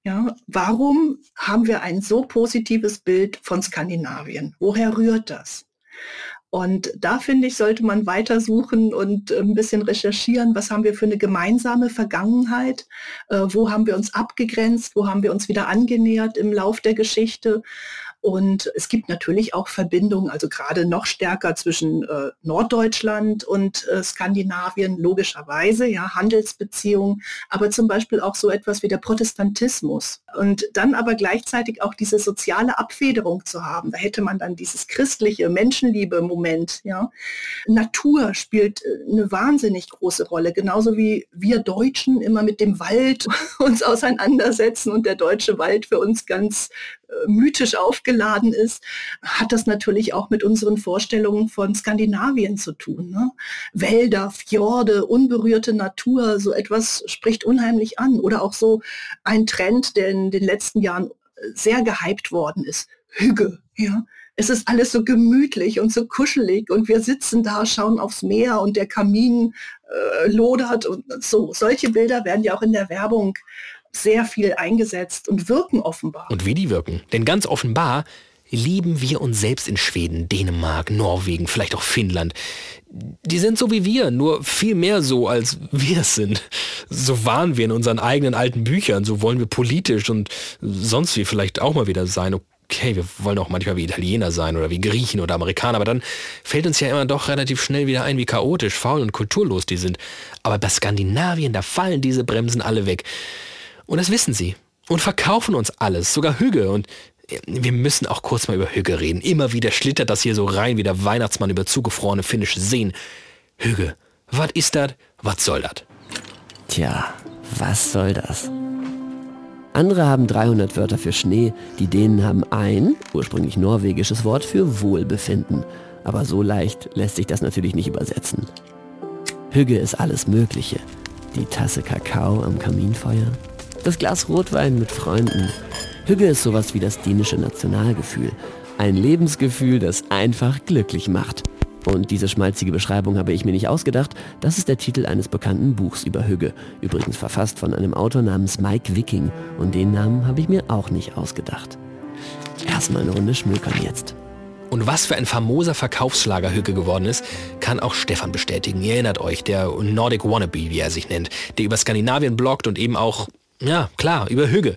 Ja, warum haben wir ein so positives Bild von Skandinavien? Woher rührt das? Und da finde ich, sollte man weitersuchen und äh, ein bisschen recherchieren, was haben wir für eine gemeinsame Vergangenheit, äh, wo haben wir uns abgegrenzt, wo haben wir uns wieder angenähert im Lauf der Geschichte und es gibt natürlich auch Verbindungen, also gerade noch stärker zwischen äh, Norddeutschland und äh, Skandinavien, logischerweise, ja, Handelsbeziehungen, aber zum Beispiel auch so etwas wie der Protestantismus. Und dann aber gleichzeitig auch diese soziale Abfederung zu haben. Da hätte man dann dieses christliche Menschenliebe-Moment, ja. Natur spielt äh, eine wahnsinnig große Rolle, genauso wie wir Deutschen immer mit dem Wald uns auseinandersetzen und der deutsche Wald für uns ganz mythisch aufgeladen ist, hat das natürlich auch mit unseren Vorstellungen von Skandinavien zu tun. Ne? Wälder, Fjorde, unberührte Natur, so etwas spricht unheimlich an. Oder auch so ein Trend, der in den letzten Jahren sehr gehypt worden ist. Hüge, ja. Es ist alles so gemütlich und so kuschelig und wir sitzen da, schauen aufs Meer und der Kamin äh, lodert und so. Solche Bilder werden ja auch in der Werbung sehr viel eingesetzt und wirken offenbar. Und wie die wirken. Denn ganz offenbar lieben wir uns selbst in Schweden, Dänemark, Norwegen, vielleicht auch Finnland. Die sind so wie wir, nur viel mehr so, als wir es sind. So waren wir in unseren eigenen alten Büchern, so wollen wir politisch und sonst wie vielleicht auch mal wieder sein. Okay, wir wollen auch manchmal wie Italiener sein oder wie Griechen oder Amerikaner, aber dann fällt uns ja immer doch relativ schnell wieder ein, wie chaotisch, faul und kulturlos die sind. Aber bei Skandinavien, da fallen diese Bremsen alle weg. Und das wissen sie. Und verkaufen uns alles, sogar Hüge. Und wir müssen auch kurz mal über Hüge reden. Immer wieder schlittert das hier so rein wie der Weihnachtsmann über zugefrorene finnische Seen. Hüge, was ist das? Was soll das? Tja, was soll das? Andere haben 300 Wörter für Schnee, die Dänen haben ein, ursprünglich norwegisches Wort für Wohlbefinden. Aber so leicht lässt sich das natürlich nicht übersetzen. Hüge ist alles Mögliche. Die Tasse Kakao am Kaminfeuer, das Glas Rotwein mit Freunden. Hügge ist sowas wie das dänische Nationalgefühl. Ein Lebensgefühl, das einfach glücklich macht. Und diese schmalzige Beschreibung habe ich mir nicht ausgedacht. Das ist der Titel eines bekannten Buchs über Hügge. Übrigens verfasst von einem Autor namens Mike Wicking. Und den Namen habe ich mir auch nicht ausgedacht. Erstmal eine Runde schmökern jetzt. Und was für ein famoser Verkaufsschlager Hügge geworden ist, kann auch Stefan bestätigen. Ihr erinnert euch, der Nordic Wannabe, wie er sich nennt, der über Skandinavien bloggt und eben auch ja, klar, über Hügge.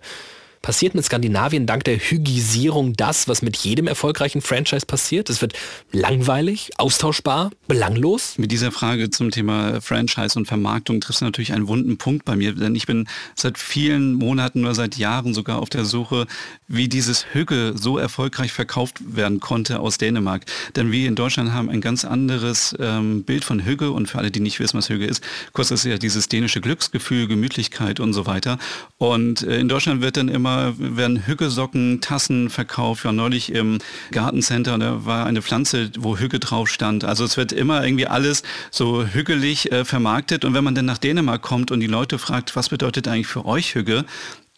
Passiert mit Skandinavien dank der Hygisierung das, was mit jedem erfolgreichen Franchise passiert? Es wird langweilig, austauschbar, belanglos? Mit dieser Frage zum Thema Franchise und Vermarktung triffst du natürlich einen wunden Punkt bei mir, denn ich bin seit vielen Monaten oder seit Jahren sogar auf der Suche, wie dieses Hügge so erfolgreich verkauft werden konnte aus Dänemark. Denn wir in Deutschland haben ein ganz anderes ähm, Bild von Hügge und für alle, die nicht wissen, was Hügge ist, kurz ist ja dieses dänische Glücksgefühl, Gemütlichkeit und so weiter. Und äh, in Deutschland wird dann immer immer werden Hüggesocken, Tassen verkauft. Ja, neulich im Gartencenter, da war eine Pflanze, wo Hügge drauf stand. Also es wird immer irgendwie alles so hügelig äh, vermarktet. Und wenn man dann nach Dänemark kommt und die Leute fragt, was bedeutet eigentlich für euch Hügge,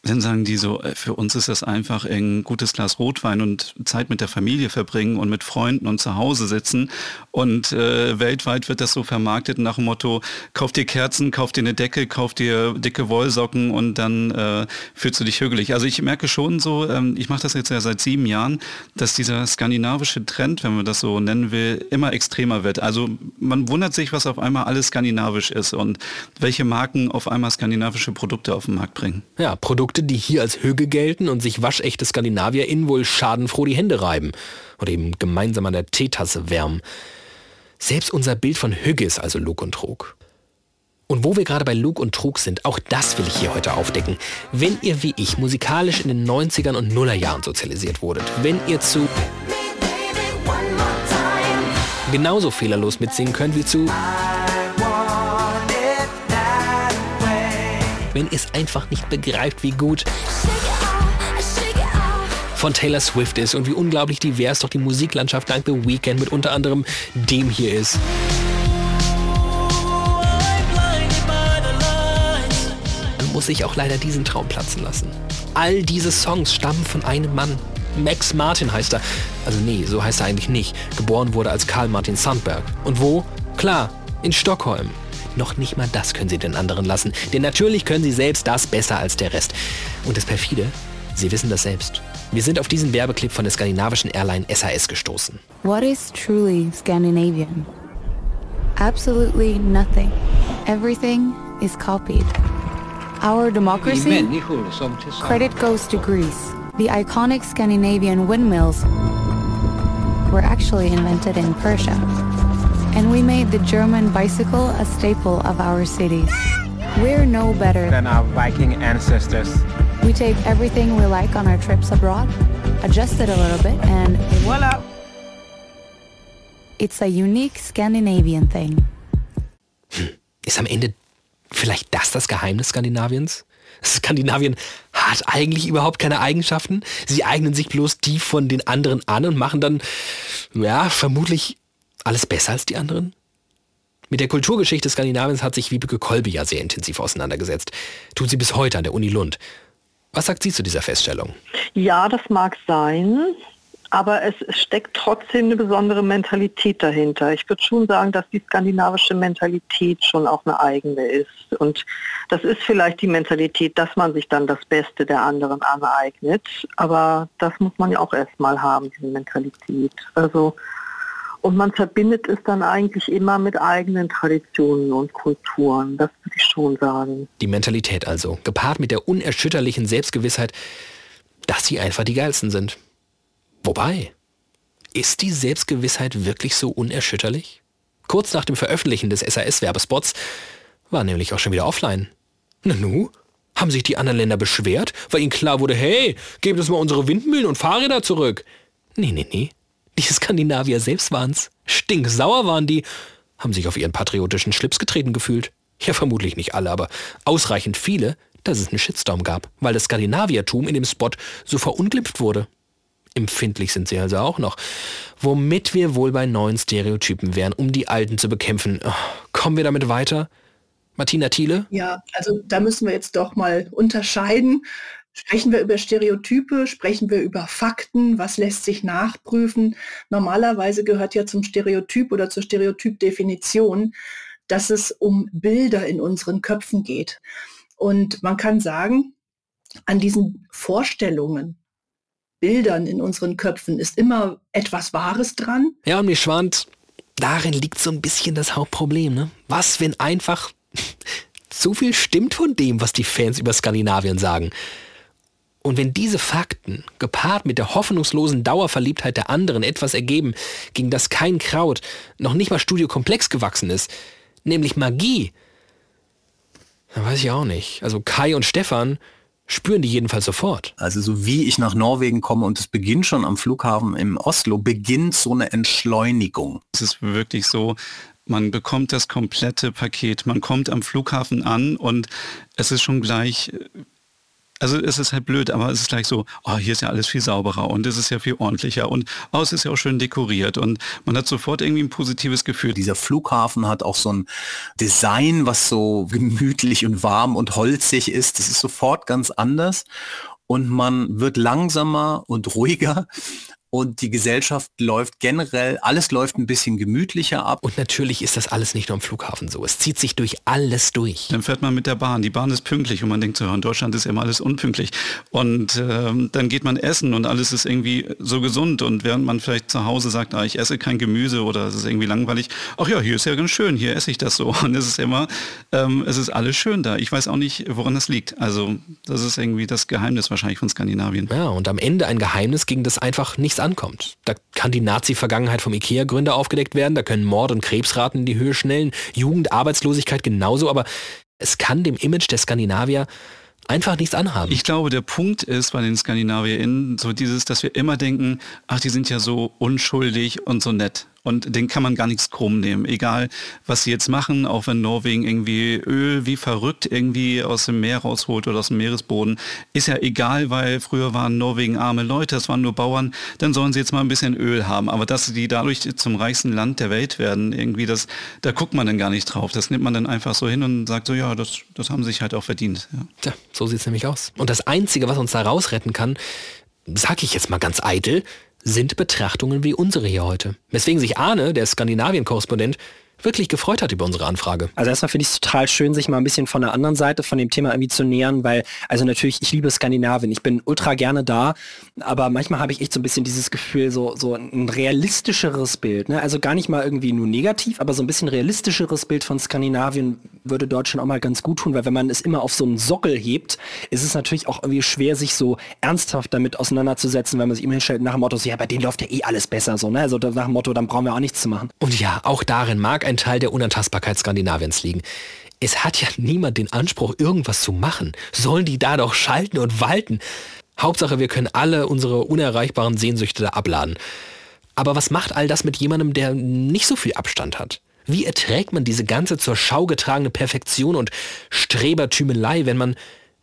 dann sagen die so, äh, für uns ist das einfach ein gutes Glas Rotwein und Zeit mit der Familie verbringen und mit Freunden und zu Hause sitzen. Und äh, weltweit wird das so vermarktet nach dem Motto, kauf dir Kerzen, kauf dir eine Decke, kauf dir dicke Wollsocken und dann äh, fühlst du dich hügelig. Also ich merke schon so, ähm, ich mache das jetzt ja seit sieben Jahren, dass dieser skandinavische Trend, wenn man das so nennen will, immer extremer wird. Also man wundert sich, was auf einmal alles skandinavisch ist und welche Marken auf einmal skandinavische Produkte auf den Markt bringen. Ja, Produkte Produkte, die hier als Hüge gelten und sich waschechte SkandinavierInnen wohl schadenfroh die Hände reiben oder eben gemeinsam an der Teetasse wärmen. Selbst unser Bild von Hüge ist also Lug und Trug. Und wo wir gerade bei Lug und Trug sind, auch das will ich hier heute aufdecken. Wenn ihr wie ich musikalisch in den 90ern und Nullerjahren sozialisiert wurdet, wenn ihr zu genauso fehlerlos mitsingen könnt wie zu wenn ihr es einfach nicht begreift, wie gut von Taylor Swift ist und wie unglaublich divers doch die Musiklandschaft dank The Weeknd mit unter anderem dem hier ist. Dann muss ich auch leider diesen Traum platzen lassen. All diese Songs stammen von einem Mann. Max Martin heißt er. Also nee, so heißt er eigentlich nicht. Geboren wurde als Karl Martin Sandberg. Und wo? Klar, in Stockholm. Noch nicht mal das können sie den anderen lassen, denn natürlich können sie selbst das besser als der Rest. Und das perfide, sie wissen das selbst. Wir sind auf diesen Werbeclip von der skandinavischen Airline SAS gestoßen. What is truly Scandinavian? Absolutely nothing. Everything is copied. Our democracy? Credit goes to Greece. The iconic Scandinavian windmills were actually invented in Persia. And we made the German bicycle a staple of our cities. We're no better than our Viking ancestors. We take everything we like on our trips abroad, adjust it a little bit, and voila! It's a unique Scandinavian thing. Ist am Ende vielleicht das das Geheimnis Skandinaviens? Skandinavien hat eigentlich überhaupt keine Eigenschaften. Sie eignen sich bloß die von den anderen an und machen dann, ja, vermutlich alles besser als die anderen? Mit der Kulturgeschichte Skandinaviens hat sich Wiebeke Kolbe ja sehr intensiv auseinandergesetzt. Tut sie bis heute an der Uni Lund. Was sagt sie zu dieser Feststellung? Ja, das mag sein, aber es steckt trotzdem eine besondere Mentalität dahinter. Ich würde schon sagen, dass die skandinavische Mentalität schon auch eine eigene ist. Und das ist vielleicht die Mentalität, dass man sich dann das Beste der anderen aneignet. Aber das muss man ja auch erstmal haben, diese Mentalität. Also und man verbindet es dann eigentlich immer mit eigenen Traditionen und Kulturen. Das würde ich schon sagen. Die Mentalität also, gepaart mit der unerschütterlichen Selbstgewissheit, dass sie einfach die geilsten sind. Wobei, ist die Selbstgewissheit wirklich so unerschütterlich? Kurz nach dem Veröffentlichen des SAS-Werbespots war nämlich auch schon wieder offline. Nanu, haben sich die anderen Länder beschwert, weil ihnen klar wurde, hey, gebt uns mal unsere Windmühlen und Fahrräder zurück. Nee, nee, nee. Die Skandinavier selbst waren's. Stinksauer waren die, haben sich auf ihren patriotischen Schlips getreten gefühlt. Ja, vermutlich nicht alle, aber ausreichend viele, dass es einen Shitstorm gab, weil das Skandinaviertum in dem Spot so verunglimpft wurde. Empfindlich sind sie also auch noch. Womit wir wohl bei neuen Stereotypen wären, um die alten zu bekämpfen. Oh, kommen wir damit weiter? Martina Thiele? Ja, also da müssen wir jetzt doch mal unterscheiden. Sprechen wir über Stereotype, sprechen wir über Fakten, was lässt sich nachprüfen. Normalerweise gehört ja zum Stereotyp oder zur Stereotypdefinition, dass es um Bilder in unseren Köpfen geht. Und man kann sagen, an diesen Vorstellungen, Bildern in unseren Köpfen ist immer etwas Wahres dran. Ja, und mir schwant, darin liegt so ein bisschen das Hauptproblem. Ne? Was, wenn einfach zu viel stimmt von dem, was die Fans über Skandinavien sagen? Und wenn diese Fakten, gepaart mit der hoffnungslosen Dauerverliebtheit der anderen, etwas ergeben, gegen das kein Kraut, noch nicht mal Studio Komplex gewachsen ist, nämlich Magie, dann weiß ich auch nicht. Also Kai und Stefan spüren die jedenfalls sofort. Also so wie ich nach Norwegen komme und es beginnt schon am Flughafen im Oslo, beginnt so eine Entschleunigung. Es ist wirklich so, man bekommt das komplette Paket, man kommt am Flughafen an und es ist schon gleich also es ist halt blöd, aber es ist gleich so, oh, hier ist ja alles viel sauberer und es ist ja viel ordentlicher und oh, es ist ja auch schön dekoriert und man hat sofort irgendwie ein positives Gefühl. Dieser Flughafen hat auch so ein Design, was so gemütlich und warm und holzig ist. Das ist sofort ganz anders und man wird langsamer und ruhiger und die Gesellschaft läuft generell, alles läuft ein bisschen gemütlicher ab. Und natürlich ist das alles nicht nur am Flughafen so. Es zieht sich durch alles durch. Dann fährt man mit der Bahn. Die Bahn ist pünktlich und man denkt so, in Deutschland ist immer alles unpünktlich. Und ähm, dann geht man essen und alles ist irgendwie so gesund. Und während man vielleicht zu Hause sagt, ah, ich esse kein Gemüse oder es ist irgendwie langweilig, ach ja, hier ist ja ganz schön, hier esse ich das so. Und es ist immer, ähm, es ist alles schön da. Ich weiß auch nicht, woran das liegt. Also das ist irgendwie das Geheimnis wahrscheinlich von Skandinavien. Ja, und am Ende ein Geheimnis, gegen das einfach nichts ankommt. Da kann die Nazi-Vergangenheit vom IKEA-Gründer aufgedeckt werden, da können Mord- und Krebsraten in die Höhe schnellen, Jugend, Arbeitslosigkeit genauso, aber es kann dem Image der Skandinavier einfach nichts anhaben. Ich glaube, der Punkt ist bei den SkandinavierInnen so dieses, dass wir immer denken, ach, die sind ja so unschuldig und so nett. Und den kann man gar nichts krumm nehmen. Egal, was sie jetzt machen, auch wenn Norwegen irgendwie Öl wie verrückt irgendwie aus dem Meer rausholt oder aus dem Meeresboden, ist ja egal, weil früher waren Norwegen arme Leute, das waren nur Bauern, dann sollen sie jetzt mal ein bisschen Öl haben. Aber dass die dadurch zum reichsten Land der Welt werden, irgendwie das, da guckt man dann gar nicht drauf. Das nimmt man dann einfach so hin und sagt so, ja, das, das haben sie sich halt auch verdient. Ja. Tja, so sieht es nämlich aus. Und das Einzige, was uns da rausretten kann, sag ich jetzt mal ganz eitel, sind Betrachtungen wie unsere hier heute. Weswegen sich Arne, der Skandinavien-Korrespondent, wirklich gefreut hat über unsere Anfrage. Also erstmal finde ich es total schön, sich mal ein bisschen von der anderen Seite von dem Thema irgendwie zu nähern, weil, also natürlich, ich liebe Skandinavien, ich bin ultra gerne da, aber manchmal habe ich echt so ein bisschen dieses Gefühl, so, so ein realistischeres Bild, ne? also gar nicht mal irgendwie nur negativ, aber so ein bisschen realistischeres Bild von Skandinavien würde Deutschland auch mal ganz gut tun, weil wenn man es immer auf so einen Sockel hebt, ist es natürlich auch irgendwie schwer, sich so ernsthaft damit auseinanderzusetzen, wenn man sich immer hinstellt nach dem Motto, so, ja, bei denen läuft ja eh alles besser, so, ne? also nach dem Motto, dann brauchen wir auch nichts zu machen. Und ja, auch darin mag ein Teil der Unantastbarkeit Skandinaviens liegen. Es hat ja niemand den Anspruch, irgendwas zu machen. Sollen die da doch schalten und walten? Hauptsache, wir können alle unsere unerreichbaren Sehnsüchte da abladen. Aber was macht all das mit jemandem, der nicht so viel Abstand hat? Wie erträgt man diese ganze zur Schau getragene Perfektion und Strebertümelei, wenn man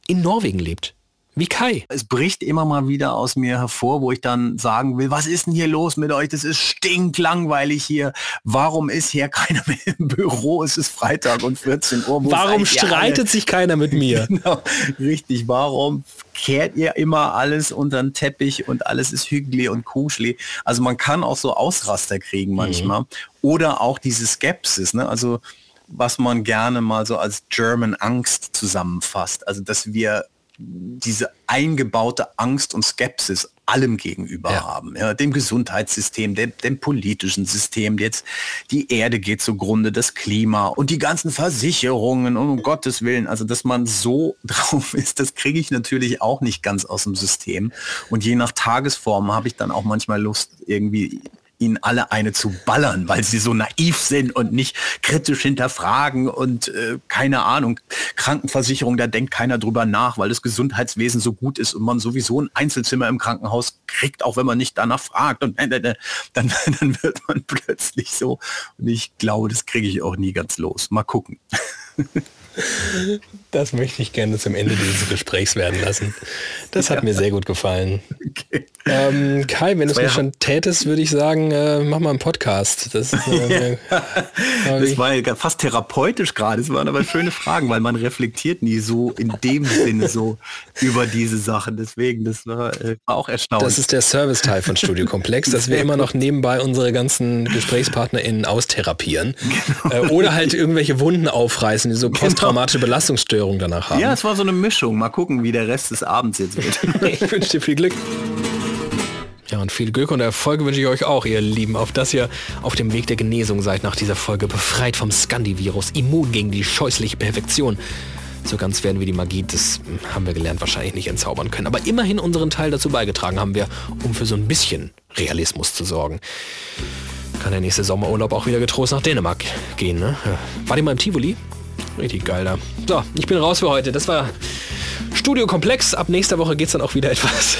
in Norwegen lebt? Wie Kai. Es bricht immer mal wieder aus mir hervor, wo ich dann sagen will, was ist denn hier los mit euch? Das ist stinklangweilig hier. Warum ist hier keiner mehr im Büro? Es ist Freitag und 14 Uhr. Warum streitet sich keiner mit mir? genau, richtig. Warum kehrt ihr immer alles unter den Teppich und alles ist hügelig und kuschelig? Also man kann auch so Ausraster kriegen manchmal. Mhm. Oder auch diese Skepsis. Ne? Also was man gerne mal so als German Angst zusammenfasst. Also dass wir diese eingebaute Angst und Skepsis allem gegenüber ja. haben. Ja, dem Gesundheitssystem, dem, dem, politischen System, jetzt die Erde geht zugrunde, das Klima und die ganzen Versicherungen und um Gottes Willen, also dass man so drauf ist, das kriege ich natürlich auch nicht ganz aus dem System. Und je nach Tagesform habe ich dann auch manchmal Lust, irgendwie ihnen alle eine zu ballern, weil sie so naiv sind und nicht kritisch hinterfragen und äh, keine Ahnung, Krankenversicherung, da denkt keiner drüber nach, weil das Gesundheitswesen so gut ist und man sowieso ein Einzelzimmer im Krankenhaus kriegt, auch wenn man nicht danach fragt und äh, äh, dann, dann wird man plötzlich so und ich glaube, das kriege ich auch nie ganz los. Mal gucken. Das möchte ich gerne zum Ende dieses Gesprächs werden lassen. Das hat ja. mir sehr gut gefallen. Okay. Ähm, Kai, wenn du es mir schon tätest, würde ich sagen, äh, mach mal einen Podcast. Das, äh, das war ja fast therapeutisch gerade. Das waren aber schöne Fragen, weil man reflektiert nie so in dem Sinne so über diese Sachen. Deswegen, das war, äh, war auch erstaunlich. Das ist der Service-Teil von Studio Komplex, dass wir immer noch nebenbei unsere ganzen GesprächspartnerInnen austherapieren. Genau. Äh, oder halt irgendwelche Wunden aufreißen, die so genau. posttraumatische Belastungsstörungen danach haben. Ja, es war so eine Mischung. Mal gucken, wie der Rest des Abends jetzt wird. ich wünsche dir viel Glück. Ja, und viel Glück und Erfolg wünsche ich euch auch, ihr Lieben, auf dass ihr auf dem Weg der Genesung seid nach dieser Folge, befreit vom Scandi-Virus, immun gegen die scheußliche Perfektion. So ganz werden wir die Magie, das haben wir gelernt, wahrscheinlich nicht entzaubern können. Aber immerhin unseren Teil dazu beigetragen haben wir, um für so ein bisschen Realismus zu sorgen. Kann der nächste Sommerurlaub auch wieder getrost nach Dänemark gehen, ne? War die mal im Tivoli? Richtig geil da. So, ich bin raus für heute. Das war Studio Komplex. Ab nächster Woche geht es dann auch wieder etwas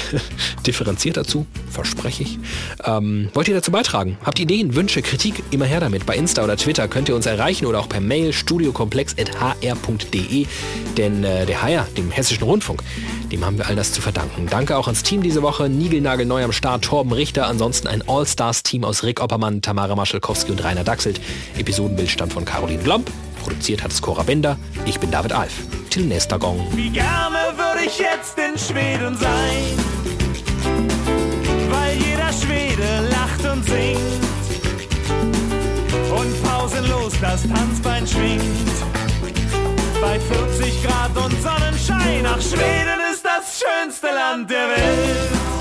differenzierter zu, verspreche ich. Ähm, wollt ihr dazu beitragen? Habt Ideen, Wünsche, Kritik? Immer her damit. Bei Insta oder Twitter könnt ihr uns erreichen oder auch per Mail studiokomplex.hr.de. Denn äh, der HR, dem Hessischen Rundfunk, dem haben wir all das zu verdanken. Danke auch ans Team diese Woche. Nigelnagel neu am Start, Torben Richter. Ansonsten ein All-Stars-Team aus Rick Oppermann, Tamara Maschalkowski und Rainer Dachselt. Episodenbild stammt von Caroline Blomp. Produziert hat es Cora Bender. Ich bin David Alf. Till nächster Gong. Wie gerne würde ich jetzt in Schweden sein, weil jeder Schwede lacht und singt und pausenlos das Tanzbein schwingt. Bei 40 Grad und Sonnenschein, ach Schweden ist das schönste Land der Welt.